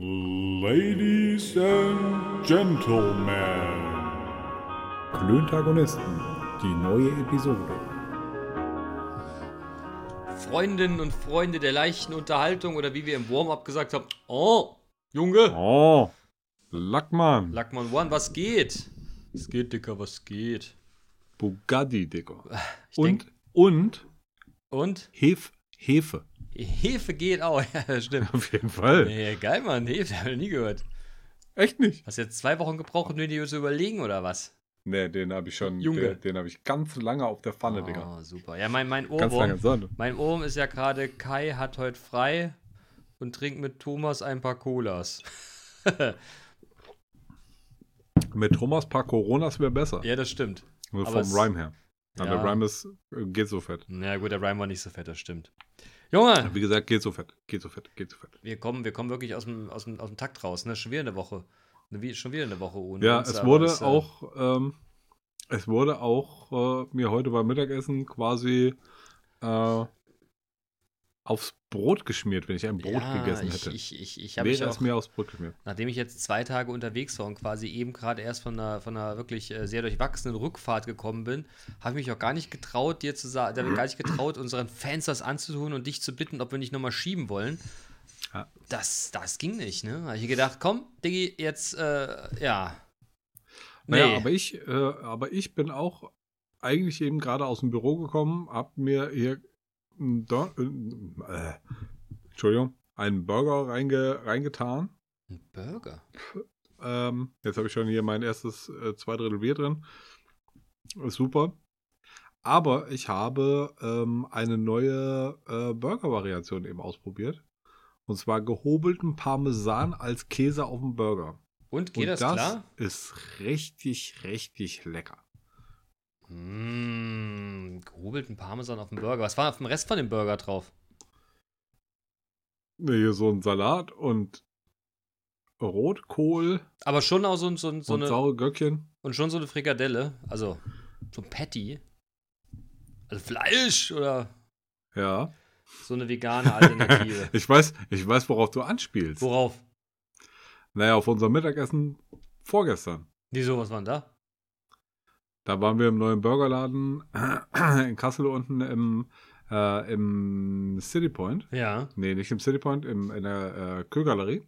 Ladies and Gentlemen. Klöntagonisten, die neue Episode. Freundinnen und Freunde der leichten Unterhaltung oder wie wir im Warm-up gesagt haben, oh, Junge, Oh, Lackmann. Lackmann One, was geht? Was geht, Dicker, was geht? Bugatti, Digga. Ich Und, denk, und und? Hef, Hefe. Hefe geht auch, ja, stimmt. Auf jeden Fall. Ja, geil, Mann, Hefe, habe ich nie gehört. Echt nicht? Hast du jetzt zwei Wochen gebraucht, um dir zu überlegen oder was? Nee, den habe ich schon, Junge. den, den habe ich ganz lange auf der Pfanne, Digga. Oh, super. Ja, mein, mein Ganz lange Ohrwurm, mein Ohrwurm ist ja gerade, Kai hat heute frei und trinkt mit Thomas ein paar Colas. Mit Thomas paar Coronas wäre besser. Ja, das stimmt. Nur vom Rhyme her. Ja. Ja. Der Rhyme ist, äh, geht so fett. Na gut, der Rhyme war nicht so fett, das stimmt. Junge, Wie gesagt, geht so fett. Geht so fett. Geht so fett. wir kommen, wir kommen wirklich aus dem, aus dem, aus dem Takt raus, ne? Schon wieder eine Woche. Ne, wie- Schon wieder eine Woche ohne Ja, uns, es wurde es, äh, auch, ähm, es wurde auch äh, mir heute beim Mittagessen quasi äh, aufs Brot geschmiert, wenn ich ein Brot ja, gegessen hätte. Ich, ich, ich Wäre es mir aufs Brot geschmiert. nachdem ich jetzt zwei Tage unterwegs war und quasi eben gerade erst von einer, von einer wirklich äh, sehr durchwachsenen Rückfahrt gekommen bin, habe ich mich auch gar nicht getraut, dir zu sagen, gar nicht getraut, unseren Fans das anzutun und dich zu bitten, ob wir nicht nochmal schieben wollen. Ja. Das, das ging nicht, ne? Habe ich gedacht, komm, Diggi, jetzt, äh, ja. Naja, aber ich, äh, aber ich bin auch eigentlich eben gerade aus dem Büro gekommen, hab mir hier Don äh, Entschuldigung, einen Burger reinge reingetan. Ein Burger. Ähm, jetzt habe ich schon hier mein erstes äh, zwei Drittel Bier drin. Ist super. Aber ich habe ähm, eine neue äh, Burger-Variation eben ausprobiert. Und zwar gehobelten Parmesan als Käse auf dem Burger. Und geht Und das, das klar? ist richtig, richtig lecker. Mmh, gehobelten Parmesan auf dem Burger. Was war auf dem Rest von dem Burger drauf? Hier so ein Salat und Rotkohl Aber schon auch so, ein- so, so und eine saure Göckchen. und schon so eine Frikadelle, also so ein Patty. Also Fleisch oder Ja. so eine vegane Alternative. Ich weiß, ich weiß, worauf du anspielst. Worauf? Naja, auf unser Mittagessen vorgestern. Wieso, was war denn da? Da waren wir im neuen Burgerladen in Kassel unten im, äh, im City Point. Ja, Nee, nicht im City Point, im, in der äh, Kühlgalerie.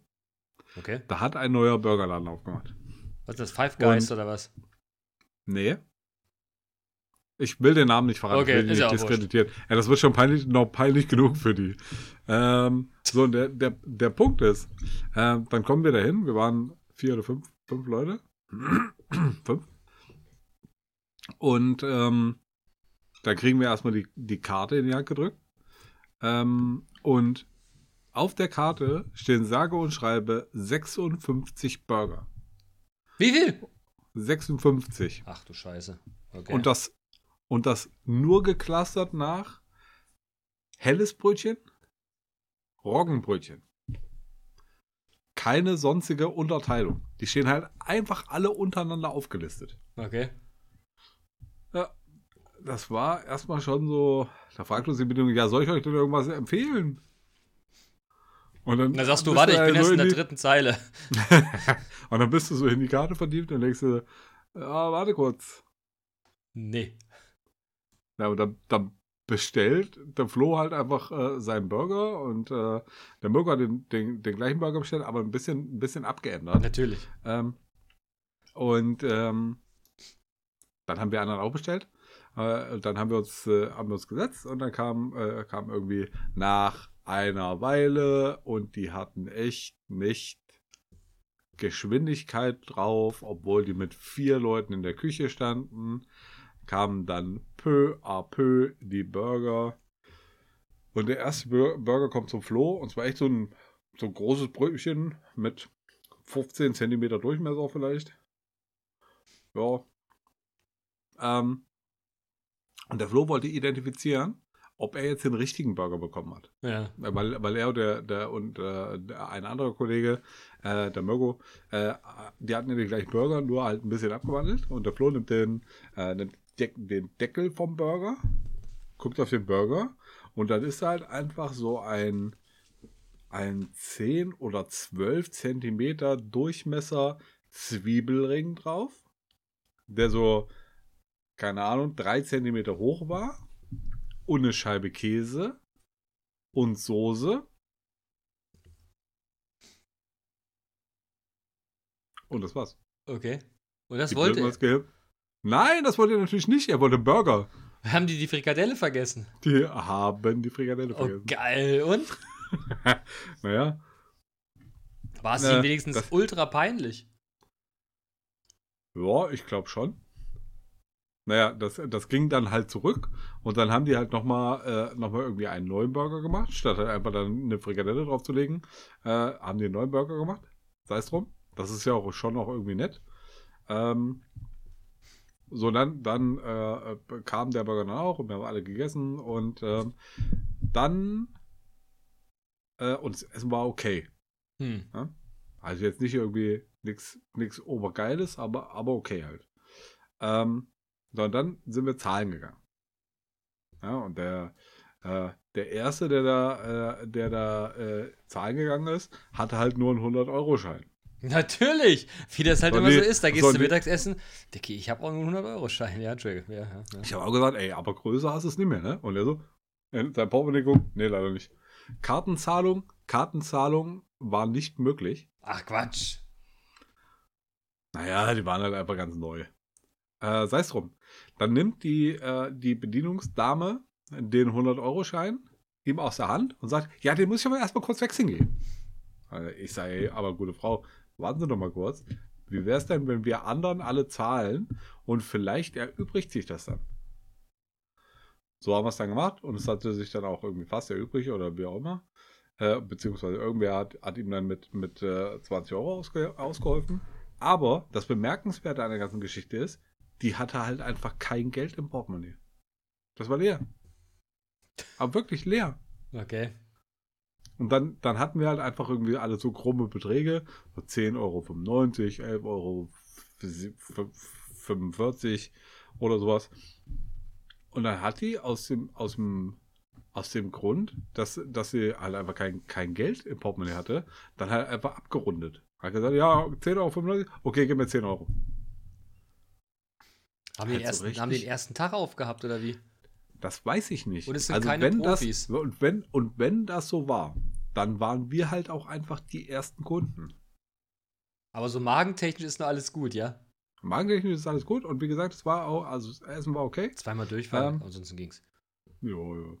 okay. Da hat ein neuer Burgerladen aufgemacht. Was ist das? Five Guys Und- oder was? Nee. Ich will den Namen nicht verraten, Okay, ich will ist ihn ja auch nicht diskreditieren. Ja, das wird schon peinlich, noch peinlich genug für die. Ähm, so, und der, der, der Punkt ist, ähm, dann kommen wir dahin, wir waren vier oder fünf, fünf Leute. fünf. Und ähm, dann kriegen wir erstmal die, die Karte in die Hand gedrückt. Ähm, und auf der Karte stehen sage und schreibe 56 Burger. Wie viel? 56. Ach du Scheiße. Okay. Und das, und das nur geklustert nach helles Brötchen, Roggenbrötchen. Keine sonstige Unterteilung. Die stehen halt einfach alle untereinander aufgelistet. okay. Ja, das war erstmal schon so, da fragt uns die Bedienung, ja, soll ich euch denn irgendwas empfehlen? Und dann, dann sagst du, warte, ich bin erst so in der die- dritten Zeile. Und dann bist du so in die Karte verliebt und denkst du, ja, warte kurz. Nee. Ja, aber dann, dann bestellt der Flo halt einfach äh, seinen Burger und äh, der Burger hat den, den, den gleichen Burger bestellt, aber ein bisschen, ein bisschen abgeändert. Natürlich. Ähm, und ähm, dann haben wir anderen auch bestellt. Äh, dann haben wir uns, äh, haben wir uns gesetzt und dann kam, äh, kam irgendwie nach einer Weile und die hatten echt nicht Geschwindigkeit drauf, obwohl die mit vier Leuten in der Küche standen, kamen dann peu à peu die Burger. Und der erste Bur- Burger kommt zum Flo und zwar echt so ein, so ein großes Brötchen mit 15 Zentimeter Durchmesser vielleicht. Ja. Ähm, und der Flo wollte identifizieren, ob er jetzt den richtigen Burger bekommen hat. Ja. Weil, weil er und der, der und äh, ein anderer Kollege, äh, der Mirko, äh, die hatten ja den gleichen Burger, nur halt ein bisschen abgewandelt. Und der Flo nimmt den, äh, nimmt Deck, den Deckel vom Burger, guckt auf den Burger und dann ist halt einfach so ein ein 10 oder 12 Zentimeter Durchmesser Zwiebelring drauf, der so, keine Ahnung, 3 Zentimeter hoch war und eine Scheibe Käse und Soße. Und das war's. Okay. Und das Die wollte er. Nein, das wollte er natürlich nicht. Er wollte Burger. Haben die die Frikadelle vergessen? Die haben die Frikadelle Oh, vergessen. geil. Und? naja, War es Äh, ihm wenigstens ultra peinlich? ja, ich glaube schon. Naja, das, das ging dann halt zurück und dann haben die halt nochmal äh, noch mal irgendwie einen neuen Burger gemacht, statt halt einfach dann eine Frikadelle draufzulegen, äh, haben die einen neuen Burger gemacht. Sei es drum. Das ist ja auch schon auch irgendwie nett. Ähm, so, dann, dann äh, kam der Burger dann auch und wir haben alle gegessen und ähm, dann äh, und das Essen war okay. Hm. Also jetzt nicht irgendwie nichts nix Obergeiles, aber, aber okay halt. Ähm, so, und dann sind wir zahlen gegangen. Ja, und der, äh, der Erste, der da, äh, der da äh, zahlen gegangen ist, hatte halt nur einen 100-Euro-Schein. Natürlich, wie das halt Sollen immer die- so ist. Da gehst sollen du Mittagessen. Dicky, ich habe auch nur 100-Euro-Schein. Ja, Entschuldigung. Ja, ja, ja. Ich habe auch gesagt, ey, aber größer hast du es nicht mehr, ne? Und er so, äh, sein Portemonnaie guckt, nee, leider nicht. Kartenzahlung, Kartenzahlung war nicht möglich. Ach, Quatsch. Naja, die waren halt einfach ganz neu. Äh, Sei es drum. Dann nimmt die, äh, die Bedienungsdame den 100-Euro-Schein ihm aus der Hand und sagt, ja, den muss ich aber erstmal kurz wechseln gehen. Äh, Ich sage, aber gute Frau, warten Sie doch mal kurz. Wie wäre es denn, wenn wir anderen alle zahlen und vielleicht erübrigt sich das dann? So haben wir es dann gemacht und es hatte sich dann auch irgendwie fast erübrigt oder wie auch immer. Äh, beziehungsweise irgendwer hat, hat ihm dann mit, mit äh, 20 Euro ausge, ausgeholfen. Aber das Bemerkenswerte an der ganzen Geschichte ist, die hatte halt einfach kein Geld im Portemonnaie. Das war leer. Aber wirklich leer. Okay. Und dann, dann hatten wir halt einfach irgendwie alle so krumme Beträge. So 10,95 Euro, 11,45 Euro oder sowas. Und dann hat die aus dem, aus dem, aus dem Grund, dass, dass sie halt einfach kein, kein Geld im Portemonnaie hatte, dann halt einfach abgerundet. Hat gesagt, ja, 10,95 Euro, okay, gib mir 10 Euro. Haben, die den Halt so ersten, haben den ersten Tag aufgehabt oder wie? Das weiß ich nicht. Also Und es sind keine wenn Profis. Das, und, wenn, und wenn das so war, dann waren wir halt auch einfach die ersten Kunden. Aber so magentechnisch ist noch alles gut, ja? Magentechnisch ist alles gut und wie gesagt, es war auch, also das Essen war okay. Zweimal durchfallen, Ähm. ansonsten ging's. Ja, ja.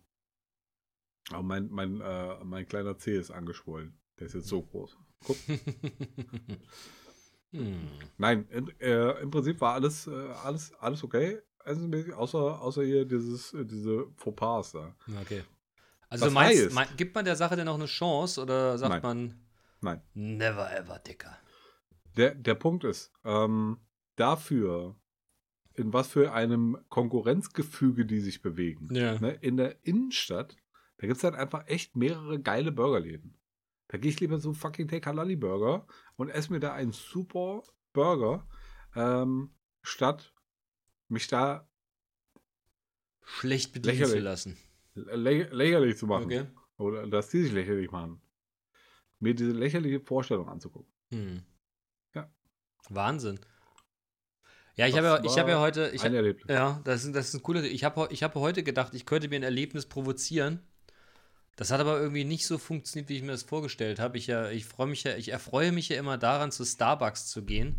Aber mein, mein, äh, mein kleiner Zeh ist angeschwollen. Der ist jetzt so groß. Guck. hm. Nein, in, äh, im Prinzip war alles, äh, alles, alles okay. Essenmäßig, außer, außer hier dieses, äh, diese Fauxpas da. Okay. Also Was meinst, heißt? mein, gibt man der Sache denn noch eine Chance oder sagt Nein. man Nein. never ever, Dicker? Der, der Punkt ist, ähm, dafür, in was für einem Konkurrenzgefüge die sich bewegen. Ja. Ne, in der Innenstadt, da gibt es halt einfach echt mehrere geile Burgerläden. Da gehe ich lieber so fucking Take Halali Burger und esse mir da einen super Burger, ähm, statt mich da Schlecht bedienen Lächerlich. zu lassen. lä lächerlich zu machen. Okay. Oder dass die sich lächerlich machen. Mir diese lächerliche Vorstellung anzugucken. Hm. Ja. Wahnsinn. Ja, ich habe ja, ich habe ja heute, ich, Erlebnis. ja, das ist, das ist ein cooler, ich habe, ich habe heute gedacht, ich könnte mir ein Erlebnis provozieren. Das hat aber irgendwie nicht so funktioniert, wie ich mir das vorgestellt habe. Ich, ja, ich freue mich ja, ich erfreue mich ja immer daran, zu Starbucks zu gehen.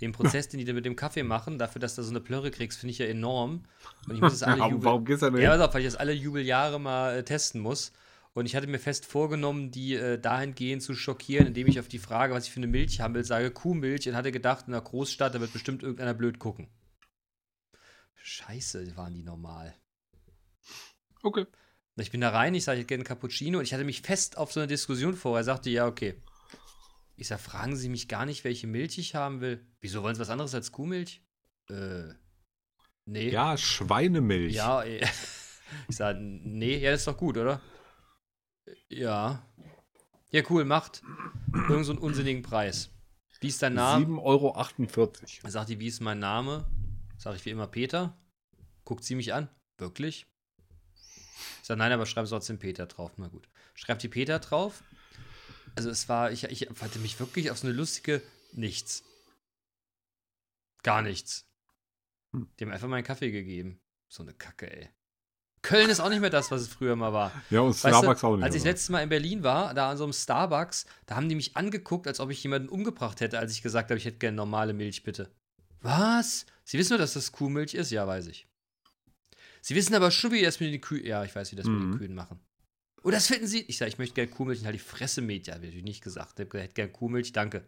Den Prozess, den die da mit dem Kaffee machen, dafür, dass du so eine Plörre kriegst, finde ich ja enorm. Und ich muss das alle Jubel warum gehst du denn ja, pass auf, weil ich das alle Jubeljahre mal äh, testen muss. Und ich hatte mir fest vorgenommen, die äh, dahingehend zu schockieren, indem ich auf die Frage, was ich für eine Milch haben will, sage Kuhmilch und hatte gedacht, in einer Großstadt, da wird bestimmt irgendeiner blöd gucken. Scheiße, waren die normal. Okay. Ich bin da rein, ich sage, ich hätte gerne Cappuccino und ich hatte mich fest auf so eine Diskussion vor. Er sagte, ja, okay. Ich sage, fragen Sie mich gar nicht, welche Milch ich haben will. Wieso wollen Sie was anderes als Kuhmilch? Äh, nee. Ja, Schweinemilch. Ja, ich sage, nee, ja, das ist doch gut, oder? Ja. Ja, cool, macht. Irgend so einen unsinnigen Preis. Wie ist dein Name? 7,48 Euro. Sagt die, wie ist mein Name? Sag ich wie immer Peter. Guckt sie mich an. Wirklich? Ich sage, nein, aber schreib trotzdem Peter drauf. Na gut. Schreibt die Peter drauf. Also es war, ich, ich hatte mich wirklich auf so eine lustige Nichts. Gar nichts. Hm. Die haben einfach meinen Kaffee gegeben. So eine Kacke, ey. Köln ist auch nicht mehr das, was es früher mal war. Ja, und Weißt du, Starbucks auch nicht. Als ich letztes Mal in Berlin war, da an so einem Starbucks, da haben die mich angeguckt, als ob ich jemanden umgebracht hätte, als ich gesagt habe, ich hätte gerne normale Milch, bitte. Was? Sie wissen nur, dass das Kuhmilch ist? Ja, weiß ich. Sie wissen aber schon, wie das mit den Kühen. Ja, ich weiß, wie das mit Mhm. den Kühen machen. Oh, das finden Sie. Ich sage, ich möchte gerne Kuhmilch und halt die Fresse mit. Ja, hätte ich nicht gesagt. Ich hätte gerne Kuhmilch, danke.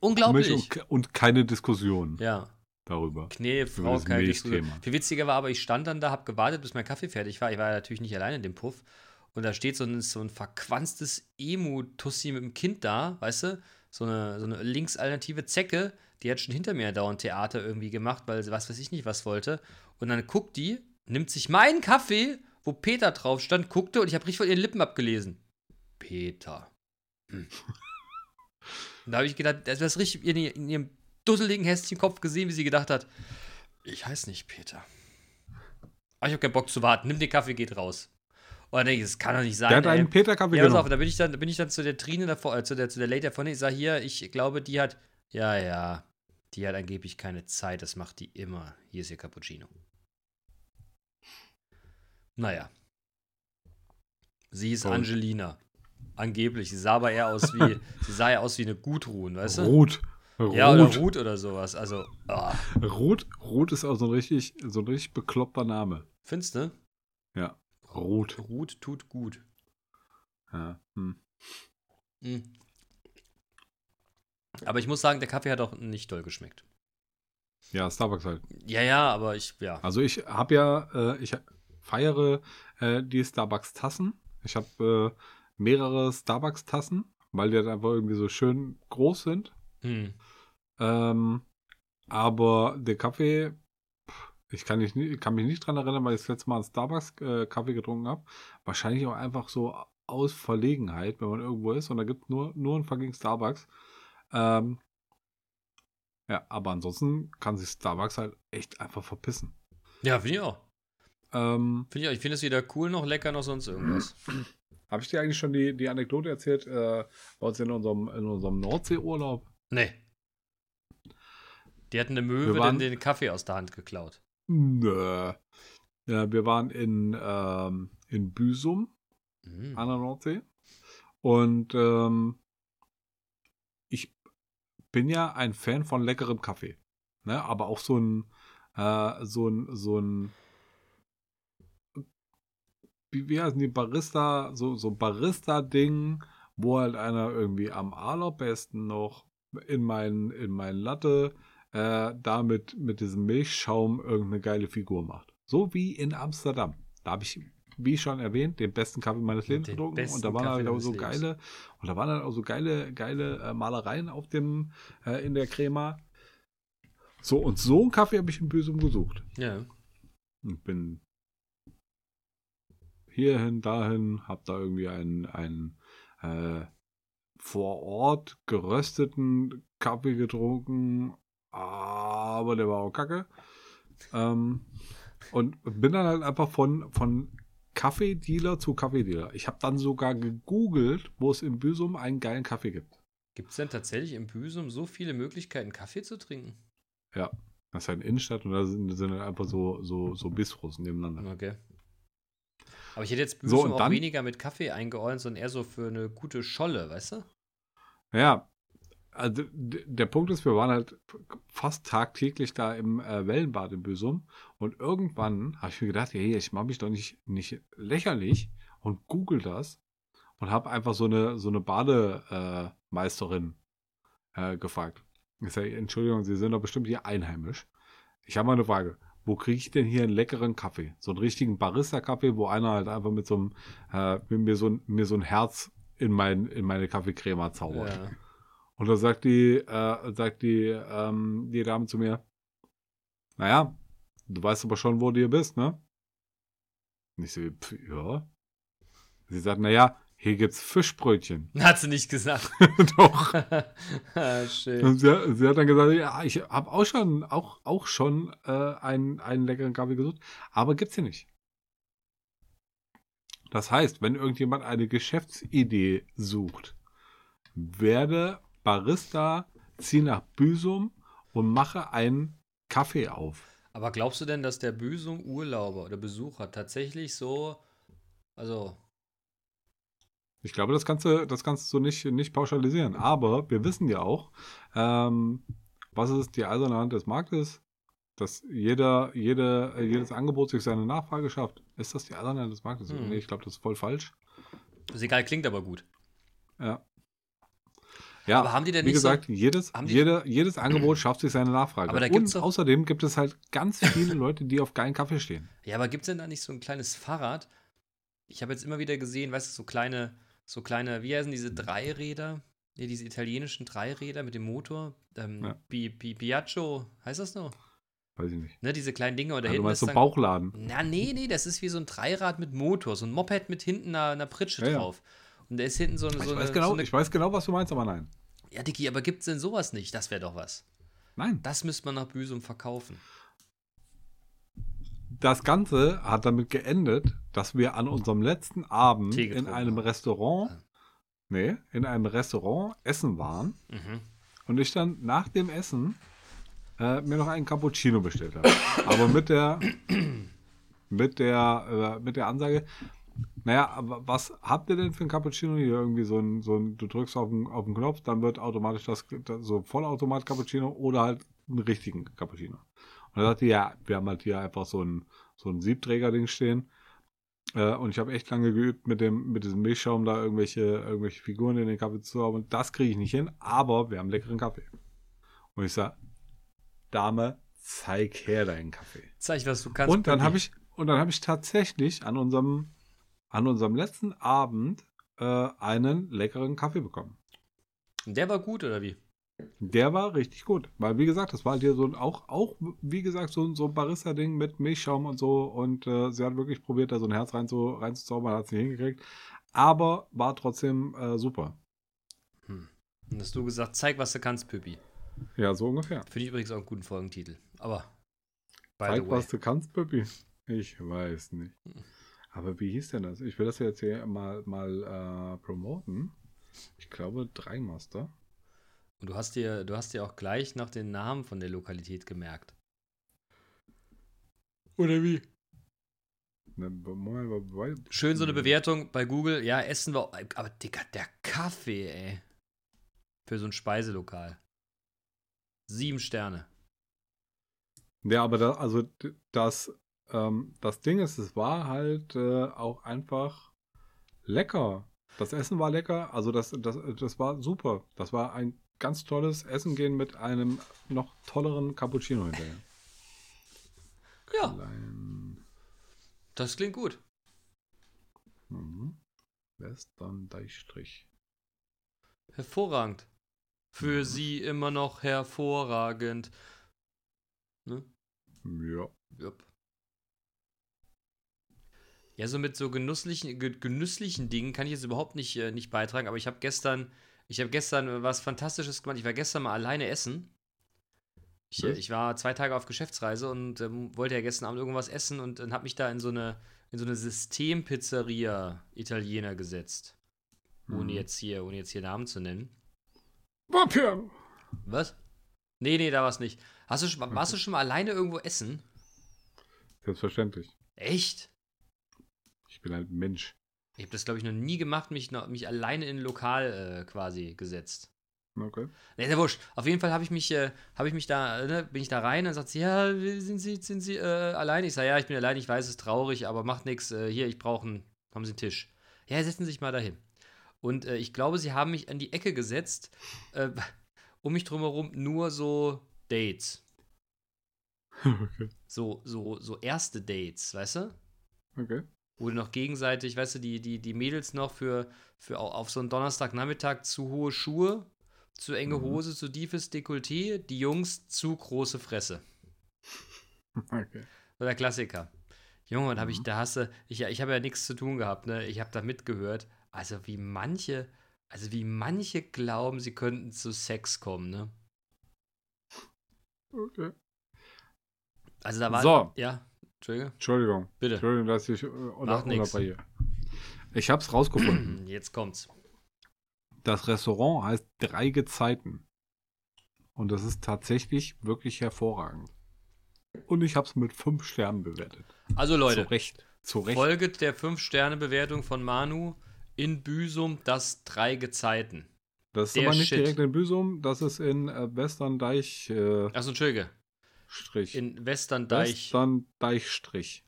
Unglaublich. Und, und keine Diskussion ja. darüber. Nee, Über Frau, das keine Diskussion. Viel witziger war aber, ich stand dann da, hab gewartet, bis mein Kaffee fertig war. Ich war ja natürlich nicht allein in dem Puff. Und da steht so ein, so ein verquanstes Emu-Tussi mit dem Kind da, weißt du? So eine, so eine linksalternative Zecke, die hat schon hinter mir dauernd Theater irgendwie gemacht, weil sie was weiß ich nicht was wollte. Und dann guckt die, nimmt sich meinen Kaffee, wo Peter drauf stand, guckte und ich habe richtig von ihren Lippen abgelesen. Peter. Hm. Und da habe ich gedacht, das ist richtig in, in ihrem dusseligen Häschenkopf gesehen, wie sie gedacht hat, ich heiße nicht Peter. Aber ich habe keinen Bock zu warten. Nimm den Kaffee, geht raus. Und dann denke ich, das kann doch nicht sein. Der hat einen Peter-Kaffee Ja, pass auf, da bin ich dann, da bin ich dann zu der Trine davor, äh, zu der, zu der Lady davon. Ich sage hier, ich glaube, die hat, ja, ja, die hat angeblich keine Zeit, das macht die immer. Hier ist ihr Cappuccino. Naja. Sie ist Toll. Angelina. Angeblich. Sie sah aber eher aus wie, sie sah ja aus wie eine Gudrun, weißt du? Ruth. Ruth. Ja, oder Ruth oder sowas. Also, ah, Ruth. Ruth ist auch so ein richtig, so ein richtig bekloppter Name. findest du? Ja. Ruth. Ruth tut gut. Ja. Hm. Mhm. Aber ich muss sagen, der Kaffee hat auch nicht doll geschmeckt. ja, Starbucks halt. Ja, ja, aber ich, ja. Also ich habe ja, äh, ich feiere äh, die Starbucks-Tassen. Ich habe äh, mehrere Starbucks-Tassen, weil die halt einfach irgendwie so schön groß sind. Hm. Ähm, aber der Kaffee, ich kann, nicht, kann mich nicht dran erinnern, weil ich das letzte Mal einen Starbucks-Kaffee getrunken habe. Wahrscheinlich auch einfach so aus Verlegenheit, wenn man irgendwo ist und da gibt es nur, nur einen fucking Starbucks. Ähm, ja, aber ansonsten kann sich Starbucks halt echt einfach verpissen. Ja, finde ich auch. Ähm, Finde ich auch. Ich finde es weder cool noch lecker noch sonst irgendwas. Habe ich dir eigentlich schon die, die Anekdote erzählt, äh, bei uns in unserem, in unserem Nordseeurlaub? Nee. Die hatten eine Möwe waren- den, den Kaffee aus der Hand geklaut. Nö. Ja, wir waren in, ähm, in Büsum Mhm. an der Nordsee. Und ähm, bin ja ein Fan von leckerem Kaffee. Ne? Aber auch so ein, äh, so ein, so ein, wie, wie heißen die Barista, so, so ein Barista-Ding, wo halt einer irgendwie am allerbesten noch in meinen, in meinen Latte äh, damit mit diesem Milchschaum irgendeine geile Figur macht. So wie in Amsterdam. Da habe ich, wie schon erwähnt, den besten Kaffee meines Lebens getrunken. Und da waren Kaffee halt auch so Lebens. geile, und da waren halt auch so geile, geile äh, Malereien auf dem, äh, in der Crema. So, und so einen Kaffee habe ich in Büsum gesucht. Ja. Und bin hierhin, dahin, hab da irgendwie einen, einen äh, vor Ort gerösteten Kaffee getrunken, aber der war auch kacke. Ähm, und bin dann halt einfach von, von Kaffeedealer zu Kaffeedealer. Ich habe dann sogar gegoogelt, wo es in Büsum einen geilen Kaffee gibt. Gibt es denn tatsächlich im Büsum so viele Möglichkeiten, Kaffee zu trinken? Ja, das ist halt eine Innenstadt und da sind, sind einfach so, so, so Bistros nebeneinander. Okay. Aber ich hätte jetzt So, Büsum und auch weniger mit Kaffee eingeordnet, sondern eher so für eine gute Scholle, weißt du? Ja, also der Punkt ist, wir waren halt fast tagtäglich da im äh, Wellenbad in Büsum und irgendwann habe ich mir gedacht, hey, ich mache mich doch nicht, nicht lächerlich und google das und habe einfach so eine, so eine Bademeisterin äh, äh, gefragt. Ich sage, Entschuldigung, Sie sind doch bestimmt hier einheimisch. Ich habe mal eine Frage. Wo kriege ich denn hier einen leckeren Kaffee? So einen richtigen Barista-Kaffee, wo einer halt einfach mit so einem, äh, mir so ein, mir so ein Herz in, mein, in meine Kaffeecrema zaubert. Ja. Und da sagt die, äh, sagt die, ähm, die Dame zu mir, naja, du weißt aber schon, wo du hier bist, ne? Und ich so, pf, ja. Sie sagt, naja, hier gibt's Fischbrötchen. Hat sie nicht gesagt. Doch. Ah, Schön. Und sie, sie hat dann gesagt, ja, ich habe auch schon, auch, auch schon äh, einen, einen leckeren Kaffee gesucht, aber gibt's hier nicht. Das heißt, wenn irgendjemand eine Geschäftsidee sucht, werde Barista, zieh nach Büsum und mache einen Kaffee auf. Aber glaubst du denn, dass der Büsum Urlauber oder Besucher tatsächlich so, also Ich glaube, das kannst du, das kannst du nicht, nicht pauschalisieren. Aber wir wissen ja auch, ähm, was ist die eiserne Hand des Marktes? Dass jeder, jede, jedes Angebot sich seine Nachfrage schafft. Ist das die eiserne Hand des Marktes? Hm. Nee, ich glaube, das ist voll falsch. ist egal, klingt aber gut. Ja. Ja, Aber haben die denn wie nicht so- gesagt, jedes, haben die- jede, jedes Angebot schafft sich seine Nachfrage. Aber da gibt's Und doch- außerdem gibt es halt ganz viele Leute, die auf geilen Kaffee stehen. Ja, aber gibt es denn da nicht so ein kleines Fahrrad? Ich habe jetzt immer wieder gesehen, weißt du, so kleine, so kleine, wie heißen diese Dreiräder? Nee, diese italienischen Dreiräder mit dem Motor. Ähm, Ja. Piaggio, heißt das noch? Weiß ich nicht. Ne, diese kleinen Dinge. Und da Ja, du hinten meinst ist so dann, Bauchladen. Na, nee, nee, das ist wie so ein Dreirad mit Motor, so ein Moped mit hinten einer, einer Pritsche Ja, ja. Und da ist hinten so, eine- Ich, so, weiß eine, genau, so eine. ich weiß genau, was du meinst, aber nein. Ja, Dicky, aber gibt's denn sowas nicht? Das wäre doch was. Nein. Das müsste man nach Büsum verkaufen. Das Ganze hat damit geendet, dass wir an unserem letzten Abend in einem. Restaurant, Ah. nee, in einem Restaurant essen waren Mhm. und ich dann nach dem Essen äh, mir noch einen Cappuccino bestellt habe. Aber mit der, mit der, äh, mit der Ansage, naja, aber was habt ihr denn für ein Cappuccino hier? Irgendwie so ein, so ein du drückst auf den, auf den Knopf, dann wird automatisch das, das so Vollautomat Cappuccino oder halt einen richtigen Cappuccino. Und er sagte, ja, wir haben halt hier einfach so ein, so ein Siebträger-Ding stehen. Äh, und ich habe echt lange geübt, mit dem, mit diesem Milchschaum da irgendwelche, irgendwelche Figuren in den Kaffee zu haben. Und das kriege ich nicht hin, aber wir haben leckeren Kaffee. Und ich sage, Dame, zeig her deinen Kaffee. Zeig, was du kannst. Und dann habe ich, und dann habe ich tatsächlich an unserem, an unserem letzten Abend äh, einen leckeren Kaffee bekommen. Der war gut, oder wie? Der war richtig gut. Weil, wie gesagt, das war halt hier so ein, auch, auch, wie gesagt, so, ein- so ein Barista-Ding mit Milchschaum und so. Und äh, sie hat wirklich probiert, da so ein Herz rein zu, reinzuzaubern, hat es nicht hingekriegt. Aber war trotzdem äh, super. Hm. Und hast du gesagt, zeig, was du kannst, Pippi. Ja, so ungefähr. Finde ich übrigens auch einen guten Folgentitel. Aber, Zeig, was du kannst, Pippi. Ich weiß nicht. Aber wie hieß denn das? Ich will das jetzt hier mal, mal äh, promoten. Ich glaube, Dreimaster. Und du hast dir, du hast dir auch gleich nach den Namen von der Lokalität gemerkt. Oder wie? Schön so eine Bewertung bei Google. Ja, essen wir. Aber Digga, der Kaffee, ey. Für so ein Speiselokal. Sieben Sterne. Ja, aber da, also das, ähm, das Ding ist, es war halt äh, auch einfach lecker. Das Essen war lecker, also das, das, das war super. Das war ein ganz tolles Essen gehen mit einem noch tolleren Cappuccino hinterher. Ja, Klein, das klingt gut. mhm. Western Deichstrich. Hervorragend. Für Mhm. sie immer noch hervorragend. Ne? Ja. Jupp. Ja, so mit so genusslichen, ge genüsslichen Dingen kann ich jetzt überhaupt nicht, äh, nicht beitragen, aber ich habe gestern, ich habe gestern äh, was Fantastisches gemacht. Ich war gestern mal alleine essen. Ich, Was? ich war zwei Tage auf Geschäftsreise und ähm, wollte ja gestern Abend irgendwas essen und dann habe mich da in so eine, in so eine Systempizzeria Italiener gesetzt. Ohne Mhm. jetzt hier, ohne jetzt hier Namen zu nennen. Wapian. Was? Nee, nee, da war's nicht. Hast du, schon- warst du schon mal alleine irgendwo essen? Selbstverständlich. Echt? Ich bin halt ein Mensch. Ich habe das, glaube ich, noch nie gemacht, mich, noch, mich alleine in ein Lokal äh, quasi gesetzt. Okay. Nee, der Wurscht. Auf jeden Fall habe ich mich, äh, habe ich mich da, ne, bin ich da rein, dann sagt sie, ja, sind Sie, sind Sie äh, allein? Ich sage, ja, ich bin allein, ich weiß, es ist traurig, aber macht nichts. Äh, hier, ich brauche einen, haben Sie einen Tisch. Ja, setzen Sie sich mal dahin. Und äh, ich glaube, sie haben mich an die Ecke gesetzt, äh, um mich drumherum nur so Dates. okay. So, so, so erste Dates, weißt du? Okay. Wo du noch gegenseitig, weißt du, die, die, die Mädels noch für, für au- auf so einen Donnerstagnachmittag zu hohe Schuhe, zu enge Mhm. Hose, zu tiefes Dekolleté, die Jungs zu große Fresse. Okay. So der Klassiker. Junge, und hab ich, Mhm. da hast du, ich, ich habe ja nichts zu tun gehabt, ne? Ich habe da mitgehört. Also wie manche, also wie manche glauben, sie könnten zu Sex kommen, ne? Okay. Also da war. So. Ja, Entschuldige. Entschuldigung. Bitte. Entschuldigung, dass ich äh, unter, unterbreche. Ich hab's rausgefunden. Jetzt kommt's. Das Restaurant heißt Drei Gezeiten. Und das ist tatsächlich wirklich hervorragend. Und ich hab's mit fünf Sternen bewertet. Also Leute, Zu Recht. Zu Recht. folget der 5-Sterne-Bewertung von Manu in Büsum das drei Gezeiten. Das ist der aber nicht Shit. direkt in Büsum, das ist in äh, Westerndeich äh, Achso, Entschuldige. Strich. In Westerndeich. Westerndeichstrich.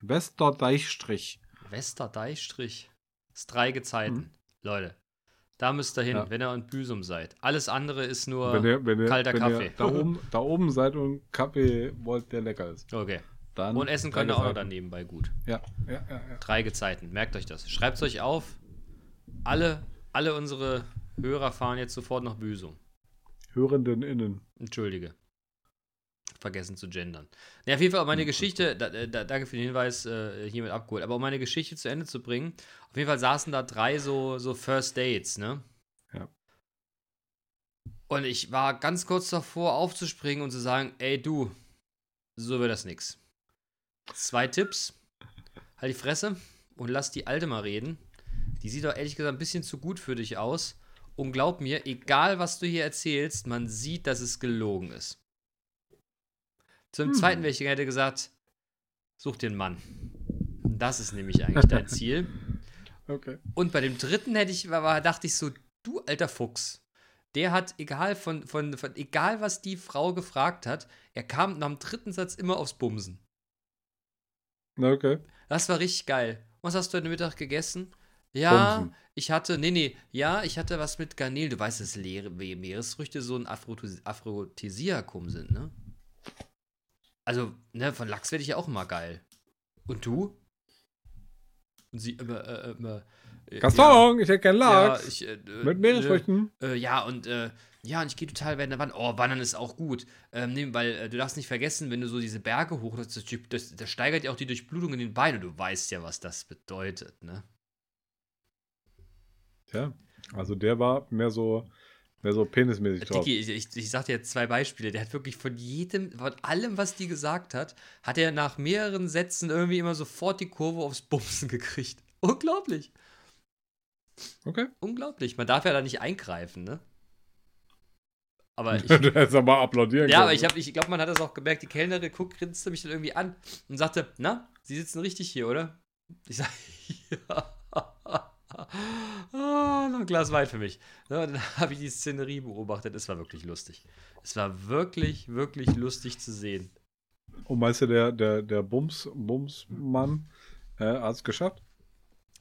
Westerdeichstrich. Westerdeichstrich. Das drei Gezeiten. Mhm. Leute, da müsst ihr hin, Ja. wenn ihr in Büsum seid. Alles andere ist nur. Wenn ihr, wenn ihr, kalter wenn Kaffee. da, oben, da oben seid und Kaffee wollt, der lecker ist. okay. Dann Und essen könnt ihr auch noch daneben bei gut. Ja, ja, ja. ja. Drei Gezeiten. Merkt euch das. Schreibt es euch auf. Alle, alle unsere Hörer fahren jetzt sofort nach Büsum. Hörenden innen. Entschuldige. Vergessen zu gendern. Ja, auf jeden Fall, um meine Geschichte, da, da, danke für den Hinweis, äh, hiermit abgeholt, aber um meine Geschichte zu Ende zu bringen, auf jeden Fall saßen da drei so, so First Dates, ne? Ja. Und ich war ganz kurz davor, aufzuspringen und zu sagen, ey du, so wird das nix. Zwei Tipps. Halt die Fresse und lass die Alte mal reden. Die sieht doch ehrlich gesagt ein bisschen zu gut für dich aus. Und glaub mir, egal was du hier erzählst, man sieht, dass es gelogen ist. Zum Hm. zweiten Wächter hätte gesagt, such dir einen Mann. Das ist nämlich eigentlich dein Ziel. Okay. Und bei dem dritten hätte ich, war, dachte ich so, du alter Fuchs. Der hat, egal von, von, von, egal was die Frau gefragt hat, er kam nach dem dritten Satz immer aufs Bumsen. Okay. Das war richtig geil. Was hast du heute Mittag gegessen? Ja, Bumsen. ich hatte, nee, nee, ja, ich hatte was mit Garnelen. Du weißt, dass Leere, Meeresfrüchte so ein Aphrodis- Aphrodisiakum sind, ne? Also, ne, von Lachs werde ich ja auch immer geil. Und du? Und sie immer, äh, immer. äh, Gaston, ich hätte gern Ja, Lachs. ich, äh, äh, mit Meeresfrüchten. Äh, ja, und äh, ja, und ich gehe total werden Wandern. Oh, Wandern ist auch gut. Ähm, nee, weil äh, du darfst nicht vergessen, wenn du so diese Berge hoch, das, das, das steigert ja auch die Durchblutung in den Beinen. Du weißt ja, was das bedeutet, ne? Tja, also der war mehr so, mehr so penismäßig drauf. Dicky, ich, ich, ich sag dir jetzt zwei Beispiele. Der hat wirklich von jedem, von allem, was die gesagt hat, hat er nach mehreren Sätzen irgendwie immer sofort die Kurve aufs Bumsen gekriegt. Unglaublich. Okay. Unglaublich. Man darf ja da nicht eingreifen, ne? Aber ich, du hättest aber applaudieren Ja, können. aber ich, hab- ich glaube, man hat das auch gemerkt. Die Kellnerin guckt, grinste mich dann irgendwie an und sagte, na, Sie sitzen richtig hier, oder? Ich sage, ja. Ah, noch ein Glas Wein für mich. Ja, dann habe ich die Szenerie beobachtet. Es war wirklich lustig. Es war wirklich, wirklich lustig zu sehen. Und meinst du, der, der, der Bums, Bumsmann äh, hat es geschafft?